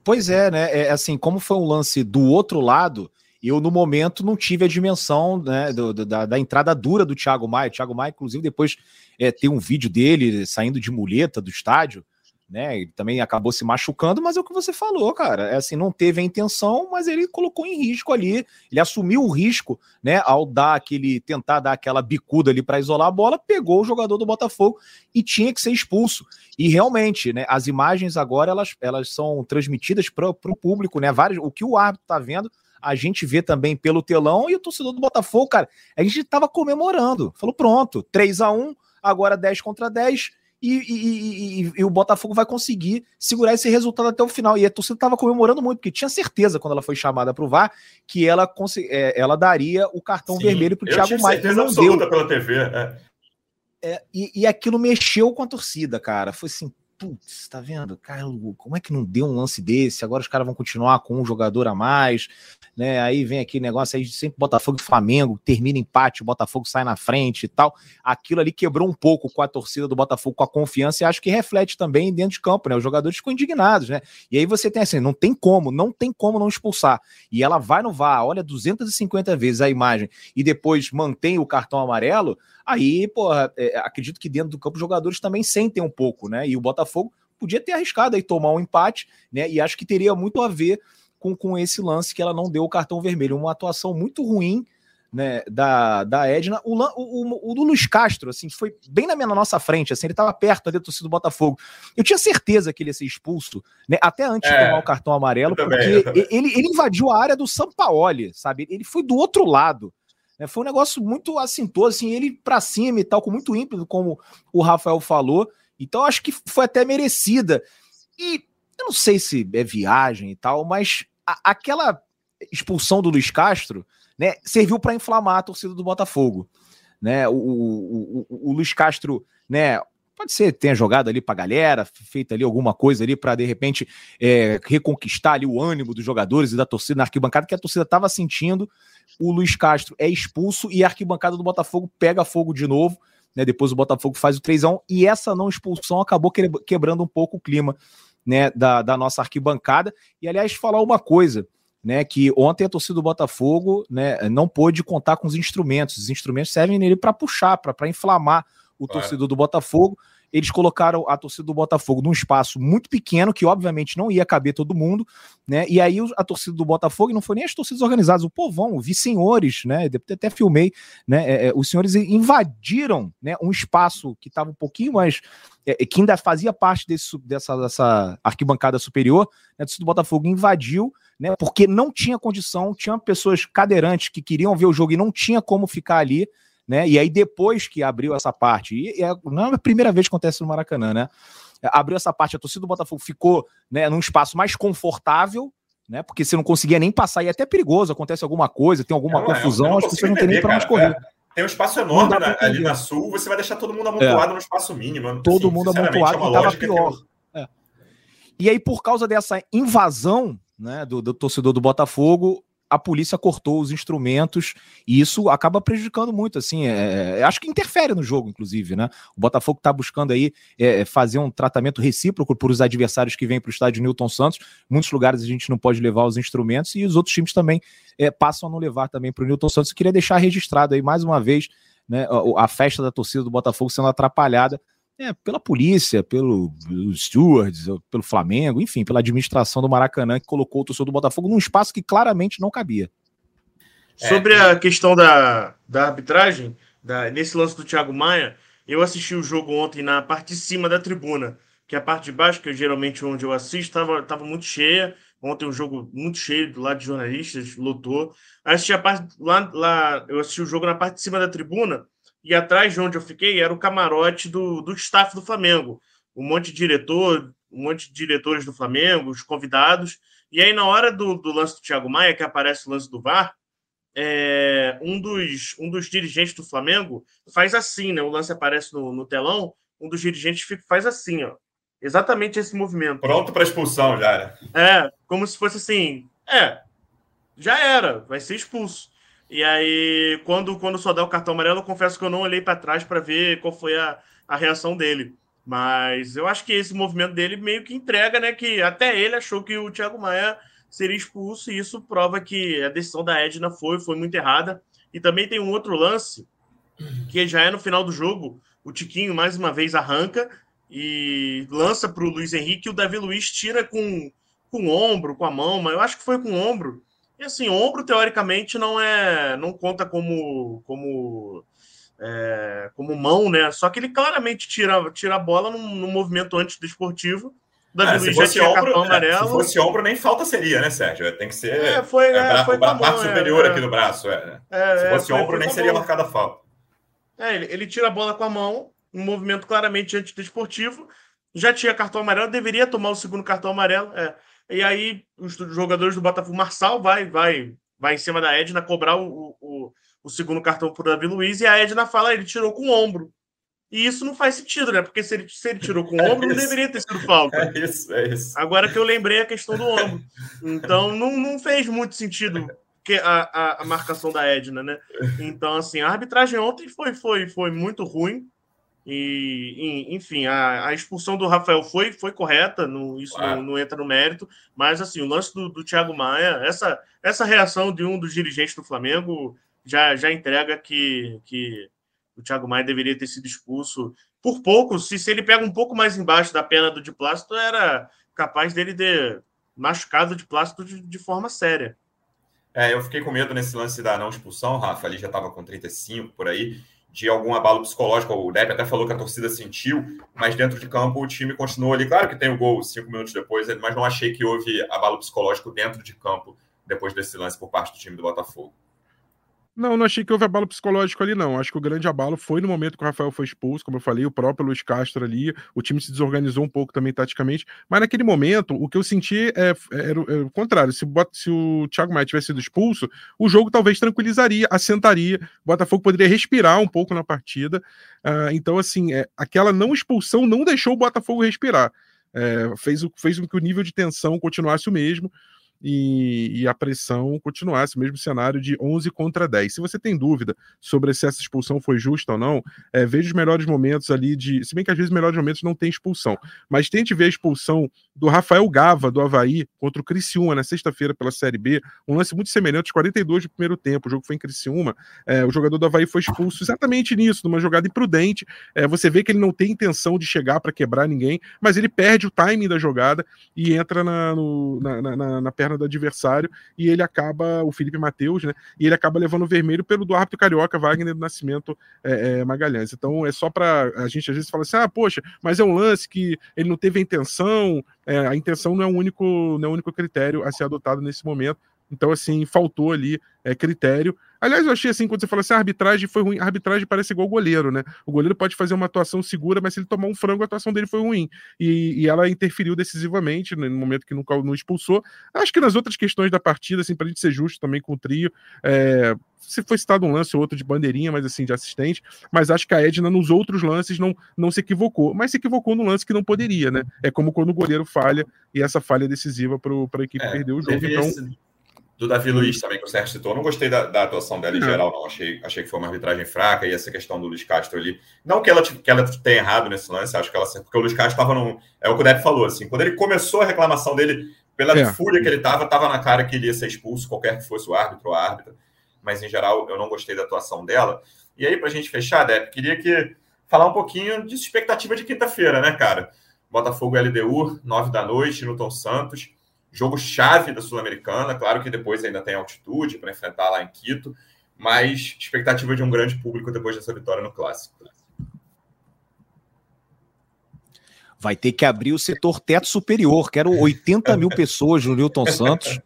Pois é, né? É, assim, como foi um lance do outro lado, eu no momento não tive a dimensão né, do, da, da, entrada dura do Thiago Maia. O Thiago Maia, inclusive, depois é, tem um vídeo dele saindo de muleta do estádio né? Ele também acabou se machucando, mas é o que você falou, cara. É assim, não teve a intenção, mas ele colocou em risco ali. Ele assumiu o risco, né? Ao dar aquele, tentar dar aquela bicuda ali para isolar a bola, pegou o jogador do Botafogo e tinha que ser expulso. E realmente, né? As imagens agora elas, elas são transmitidas para o público, né? Vários, o que o árbitro tá vendo a gente vê também pelo telão e o torcedor do Botafogo, cara, a gente tava comemorando. Falou, pronto, 3 a 1 agora 10 contra 10 e, e, e, e, o Botafogo vai conseguir segurar esse resultado até o final. E a torcida estava comemorando muito, porque tinha certeza, quando ela foi chamada para o VAR, que ela, é, ela daria o cartão Sim, vermelho para o Thiago Maia. Não deu. pela TV. É. É, e, e aquilo mexeu com a torcida, cara. Foi assim, putz, tá vendo? Cara, como é que não deu um lance desse? Agora os caras vão continuar com um jogador a mais, né? Aí vem aquele negócio aí, sempre Botafogo e Flamengo, termina empate, o Botafogo sai na frente e tal. Aquilo ali quebrou um pouco com a torcida do Botafogo, com a confiança, e acho que reflete também dentro de campo, né? Os jogadores ficam indignados, né? E aí você tem assim, não tem como, não tem como não expulsar. E ela vai no VAR, olha 250 vezes a imagem e depois mantém o cartão amarelo, aí, porra, é, acredito que dentro do campo os jogadores também sentem um pouco, né? E o Botafogo podia ter arriscado aí tomar um empate, né? E acho que teria muito a ver com, com esse lance que ela não deu o cartão vermelho. Uma atuação muito ruim né, da, da Edna. O, o, o, o, do Luiz Castro, assim, foi bem na, minha, na nossa frente, assim, ele estava perto ali do torcida do Botafogo. Eu tinha certeza que ele ia ser expulso, né, até antes é, de tomar o cartão amarelo, porque ele, ele invadiu a área do Sampaoli, sabe? Ele foi do outro lado. Né? Foi um negócio muito assintoso, assim, ele para cima e tal, com muito ímpeto, como o Rafael falou. Então, acho que foi até merecida. E eu não sei se é viagem e tal, mas a, aquela expulsão do Luiz Castro né, serviu para inflamar a torcida do Botafogo. Né? O, o, o, o Luiz Castro, né, pode ser tenha jogado ali para a galera, feito ali alguma coisa ali para de repente é, reconquistar ali o ânimo dos jogadores e da torcida na arquibancada que a torcida estava sentindo. O Luiz Castro é expulso e a arquibancada do Botafogo pega fogo de novo. Né, depois o Botafogo faz o 3 a 1 e essa não expulsão acabou quebrando um pouco o clima né, da, da nossa arquibancada. E aliás, falar uma coisa, né, que ontem a torcida do Botafogo, né, não pôde contar com os instrumentos. Os instrumentos servem nele para puxar, para inflamar o torcedor do Botafogo. Eles colocaram a torcida do Botafogo num espaço muito pequeno, que obviamente não ia caber todo mundo, né? E aí a torcida do Botafogo, e não foi nem as torcidas organizadas, o povão, vi senhores, né? Até filmei, né? É, é, os senhores invadiram né, um espaço que estava um pouquinho mais. É, que ainda fazia parte desse, dessa, dessa arquibancada superior, né? A torcida do Botafogo invadiu, né? Porque não tinha condição, tinha pessoas cadeirantes que queriam ver o jogo e não tinha como ficar ali né? E aí depois que abriu essa parte, e é, não é a primeira vez que acontece no Maracanã, né? Abriu essa parte, a torcida do Botafogo ficou né, num espaço mais confortável, né? Porque você não conseguia nem passar, e é até perigoso, acontece alguma coisa, tem alguma confusão, as pessoas não têm nem para onde correr. É. Tem um espaço enorme na, ali na sul, você vai deixar todo mundo amontoado é. no espaço mínimo. Todo assim, mundo amontoado, é estava pior. Que... É. E aí, por causa dessa invasão né, do, do torcedor do Botafogo, a polícia cortou os instrumentos e isso acaba prejudicando muito, assim, é, é acho que interfere no jogo, inclusive, né? O Botafogo está buscando aí é, fazer um tratamento recíproco por os adversários que vêm para o estádio Newton Santos. Em muitos lugares a gente não pode levar os instrumentos e os outros times também é, passam a não levar também para o Newton Santos. Eu queria deixar registrado aí mais uma vez né, a, a festa da torcida do Botafogo sendo atrapalhada é, pela polícia, pelo, pelos stewards, pelo Flamengo, enfim, pela administração do Maracanã, que colocou o torcedor do Botafogo num espaço que claramente não cabia. É. Sobre a questão da, da arbitragem, da, nesse lance do Thiago Maia, eu assisti o jogo ontem na parte de cima da tribuna, que é a parte de baixo, que é geralmente onde eu assisto, estava muito cheia. Ontem um jogo muito cheio do lado de jornalistas, lotou. Aí assisti a parte lá, lá, eu assisti o jogo na parte de cima da tribuna e atrás de onde eu fiquei era o camarote do, do staff do Flamengo. Um monte de diretor, um monte de diretores do Flamengo, os convidados. E aí, na hora do, do lance do Thiago Maia, que aparece o lance do VAR, é, um, dos, um dos dirigentes do Flamengo faz assim, né? O lance aparece no, no telão, um dos dirigentes fica, faz assim, ó. Exatamente esse movimento. Pronto para expulsão já, né? É, como se fosse assim. É, já era, vai ser expulso. E aí, quando, quando só dá o cartão amarelo, eu confesso que eu não olhei para trás para ver qual foi a, a reação dele. Mas eu acho que esse movimento dele meio que entrega, né? Que até ele achou que o Thiago Maia seria expulso, e isso prova que a decisão da Edna foi, foi muito errada. E também tem um outro lance, que já é no final do jogo. O Tiquinho mais uma vez arranca e lança para o Luiz Henrique, e o Davi Luiz tira com, com o ombro, com a mão, mas eu acho que foi com o ombro. E assim, ombro teoricamente não é, não conta como como é, como mão, né? Só que ele claramente tira, tira a bola num, num movimento antidesportivo. Davi é, Luiz já tinha ombro, cartão é, amarelo. se fosse ombro, nem falta seria, né, Sérgio? Tem que ser. É, foi, é, é, foi a parte mão, superior aqui do braço. É. se fosse foi, ombro, foi nem seria marcada falta. É, ele, ele tira a bola com a mão, um movimento claramente antidesportivo. Já tinha cartão amarelo, deveria tomar o segundo cartão amarelo. É. E aí os jogadores do Botafogo, Marçal vai, vai, vai em cima da Edna cobrar o, o, o segundo cartão para Davi Luiz e a Edna fala ele tirou com o ombro. E isso não faz sentido, né? Porque se ele, se ele tirou com o ombro, é não deveria ter sido falta. É isso, é isso. Agora que eu lembrei a questão do ombro. Então não, não fez muito sentido que a, a, a marcação da Edna, né? Então, assim, a arbitragem ontem foi, foi, foi muito ruim. E, enfim, a, a, expulsão do Rafael foi, foi correta, no, isso não, não, entra no mérito, mas assim, o lance do, do Thiago Maia, essa, essa reação de um dos dirigentes do Flamengo já, já entrega que, que o Thiago Maia deveria ter sido expulso por pouco. Se, se ele pega um pouco mais embaixo da pena do Diplácito, era capaz dele ter machucado o Diplácito de, de forma séria. É, eu fiquei com medo nesse lance da não expulsão, Rafa, ali já estava com 35 por aí de algum abalo psicológico. O Depp até falou que a torcida sentiu, mas dentro de campo o time continuou ali. Claro que tem o gol cinco minutos depois, mas não achei que houve abalo psicológico dentro de campo depois desse lance por parte do time do Botafogo. Não, não achei que houve abalo psicológico ali, não. Acho que o grande abalo foi no momento que o Rafael foi expulso, como eu falei, o próprio Luiz Castro ali, o time se desorganizou um pouco também taticamente, mas naquele momento, o que eu senti é, era, era o contrário. Se, se, o Thiago Maia tivesse sido expulso, o jogo talvez tranquilizaria, assentaria, o Botafogo poderia respirar um pouco na partida. Uh, então, assim, é, aquela não expulsão não deixou o Botafogo respirar. É, fez, fez com que o nível de tensão continuasse o mesmo e, e, a pressão continuasse, mesmo cenário de 11 contra 10. Se você tem dúvida sobre se essa expulsão foi justa ou não, é, veja os melhores momentos ali de. Se bem que às vezes os melhores momentos não tem expulsão, mas tente ver a expulsão do Rafael Gava, do Havaí, contra o Criciúma na sexta-feira pela Série B. Um lance muito semelhante, 42 do primeiro tempo. O jogo foi em Criciúma. É, o jogador do Havaí foi expulso exatamente nisso, numa jogada imprudente. É, você vê que ele não tem intenção de chegar para quebrar ninguém, mas ele perde o timing da jogada e entra na, no, na, na, na perna do adversário e ele acaba, o Felipe Matheus, né? E ele acaba levando o vermelho pelo do árbitro carioca Wagner do Nascimento é, é, Magalhães. Então é só para a gente às vezes fala assim: ah, poxa, mas é um lance que ele não teve a intenção, é, a intenção não é o único, não é o único critério a ser adotado nesse momento. Então, assim, faltou ali é, critério. Aliás, eu achei assim, quando você fala assim, a arbitragem foi ruim, a arbitragem parece igual o goleiro, né? O goleiro pode fazer uma atuação segura, mas se ele tomar um frango, a atuação dele foi ruim. E, e ela interferiu decisivamente né, no momento que nunca não expulsou. Acho que nas outras questões da partida, assim, pra gente ser justo também com o trio, é, se foi citado um lance ou outro de bandeirinha, mas assim, de assistente, mas acho que a Edna nos outros lances não, não se equivocou, mas se equivocou no lance que não poderia, né? É como quando o goleiro falha e essa falha é decisiva para a equipe é, perder o jogo. Então, esse do Davi Luiz também, que o Sérgio citou. Não gostei da, da atuação dela em não. geral, não. Achei, achei que foi uma arbitragem fraca e essa questão do Luiz Castro ali. Não que ela, que ela tenha errado nesse lance, acho que ela. Porque o Luiz Castro estava num. É o que o Depp falou, assim. Quando ele começou a reclamação dele, pela é. fúria que ele estava, estava na cara que ele ia ser expulso, qualquer que fosse o árbitro ou a árbitra. Mas em geral, eu não gostei da atuação dela. E aí, para a gente fechar, Depp, queria que falar um pouquinho de expectativa de quinta-feira, né, cara? Botafogo LDU, nove da noite, Newton Santos jogo chave da Sul-Americana. Claro que depois ainda tem altitude para enfrentar lá em Quito, mas expectativa de um grande público depois dessa vitória no Clássico. Vai ter que abrir o setor teto superior. Quero 80 mil pessoas no Newton Santos,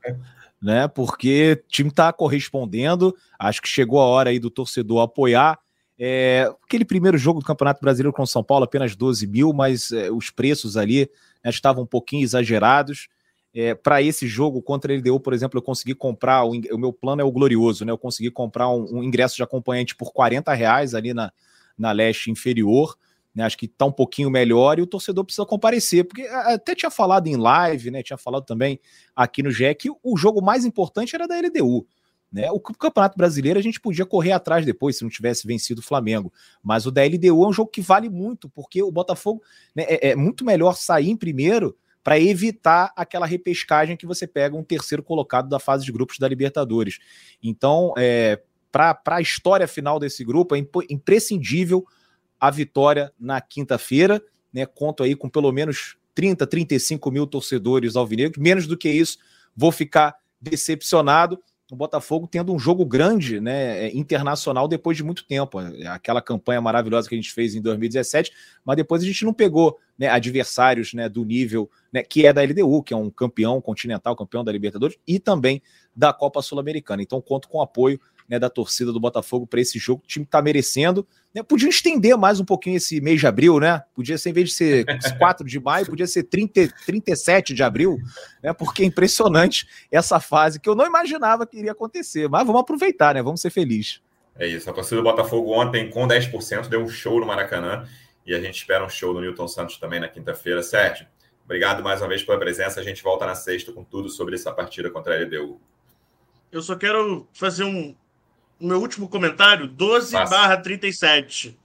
né? Porque o time está correspondendo. Acho que chegou a hora aí do torcedor apoiar. É, aquele primeiro jogo do Campeonato Brasileiro com São Paulo, apenas 12 mil, mas é, os preços ali né, estavam um pouquinho exagerados. É, para esse jogo contra a LDU, por exemplo, eu consegui comprar, o, o, meu plano é o glorioso, né? Eu consegui comprar um, um, ingresso de acompanhante por 40 reais ali na, na leste inferior. Né? Acho que está um pouquinho melhor e o torcedor precisa comparecer, porque até tinha falado em live, né? Tinha falado também aqui no GE que o jogo mais importante era da LDU. Né? O Campeonato Brasileiro a gente podia correr atrás depois se não tivesse vencido o Flamengo, mas o da LDU é um jogo que vale muito, porque o Botafogo né, é, é muito melhor sair em primeiro para evitar aquela repescagem que você pega um terceiro colocado da fase de grupos da Libertadores. Então, é, para a história final desse grupo, é imprescindível a vitória na quinta-feira. Né? Conto aí com pelo menos 30, 35 mil torcedores alvinegros. Menos do que isso, vou ficar decepcionado o Botafogo tendo um jogo grande, né, é, internacional depois de muito tempo. Aquela campanha maravilhosa que a gente fez em 2017, mas depois a gente não pegou né, adversários né, do nível né, que é da LDU, que é um campeão continental, campeão da Libertadores e também da Copa Sul-Americana. Então conto com o apoio né, da torcida do Botafogo para esse jogo. O time está merecendo. Né? Podia estender mais um pouquinho esse mês de abril, né? Podia ser, em vez de ser 4 de maio, podia ser 30, 37 de abril, né? Porque é impressionante essa fase que eu não imaginava que iria acontecer. Mas vamos aproveitar, né? Vamos ser felizes. É isso. A torcida do Botafogo ontem, com 10%, deu um show no Maracanã. E a gente espera um show do Newton Santos também na quinta-feira. Sérgio, obrigado mais uma vez pela presença. A gente volta na sexta com tudo sobre essa partida contra a LDU. Eu só quero fazer um, meu último comentário, 12 barra 37.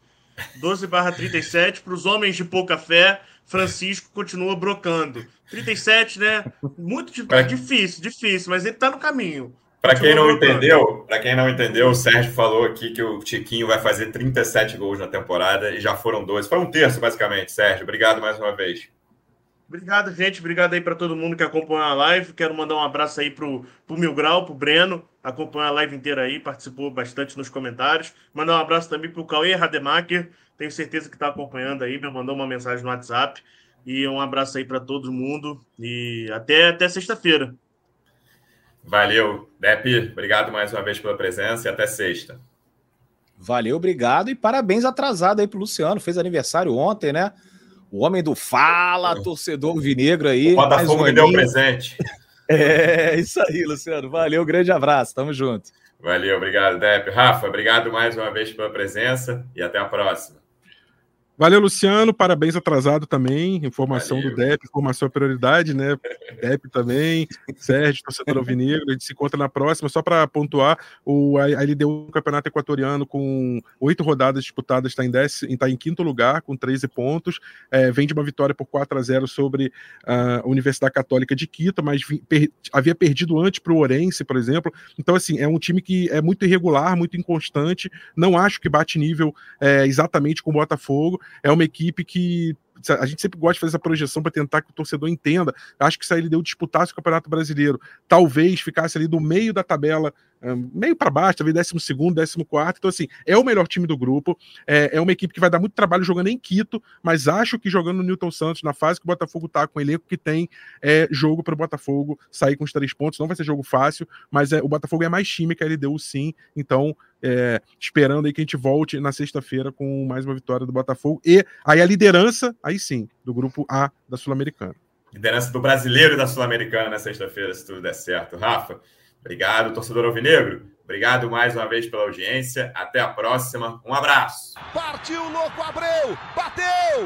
12 barra 37, para os homens de pouca fé, Francisco continua brocando. 37, né? Muito difícil, difícil, mas ele está no caminho. Para quem não brocando. entendeu, para quem não entendeu, o Sérgio falou aqui que o Tiquinho vai fazer 37 gols na temporada e já foram 12. Foi um terço, basicamente, Sérgio. Obrigado mais uma vez. Obrigado, gente. Obrigado aí para todo mundo que acompanhou a live. Quero mandar um abraço aí pro, pro Mil Grau, pro Breno, acompanhou a live inteira aí, participou bastante nos comentários. Mandar um abraço também pro Cauê Rademacher, tenho certeza que está acompanhando aí, me mandou uma mensagem no WhatsApp. E um abraço aí para todo mundo e até, até sexta-feira. Valeu, Depp. Obrigado mais uma vez pela presença e até sexta. Valeu, obrigado e parabéns atrasado aí pro Luciano. Fez aniversário ontem, né? O homem do Fala, torcedor vinegro aí. O Botafogo um me deu um presente. É, isso aí, Luciano. Valeu, grande abraço. Tamo junto. Valeu, obrigado, Depp. Rafa, obrigado mais uma vez pela presença e até a próxima. Valeu, Luciano. Parabéns atrasado também. Informação Valeu. do DEP, informação é prioridade, né? DEP também. Sérgio, torcedor alvinegro. A gente se encontra na próxima. Só para pontuar, o, a, a LDU, o campeonato equatoriano, com oito rodadas disputadas, está em, tá em quinto lugar, com 13 pontos. É, vem de uma vitória por 4 a 0 sobre a Universidade Católica de Quito, mas per, havia perdido antes para o Orense, por exemplo. Então, assim, é um time que é muito irregular, muito inconstante. Não acho que bate nível é, exatamente com o Botafogo é uma equipe que a gente sempre gosta de fazer essa projeção para tentar que o torcedor entenda. Acho que se a LDU disputasse o Campeonato Brasileiro, talvez ficasse ali no meio da tabela meio para baixo, talvez décimo segundo, décimo quarto. Então, assim, é o melhor time do grupo. É, é, uma equipe que vai dar muito trabalho jogando em Quito, mas acho que jogando no Newton Santos, na fase que o Botafogo tá, com o elenco que tem, é jogo para o Botafogo sair com os três pontos. Não vai ser jogo fácil, mas é, o Botafogo é mais time que a LDU sim. Então, é, esperando aí que a gente volte na sexta-feira com mais uma vitória do Botafogo. E aí a liderança, aí sim, do grupo A da Sul-Americana. Liderança do brasileiro e da Sul-Americana na sexta-feira, se tudo der certo. Rafa, obrigado, torcedor alvinegro. Obrigado mais uma vez pela audiência. Até a próxima. Um abraço. Partiu, louco, Abreu! Bateu!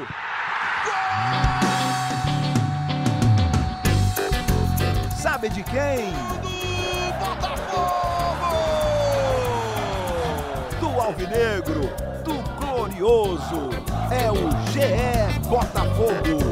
Gol! Sabe de quem? Do Botafogo! Do Alvinegro, do Glorioso. É o GE Botafogo.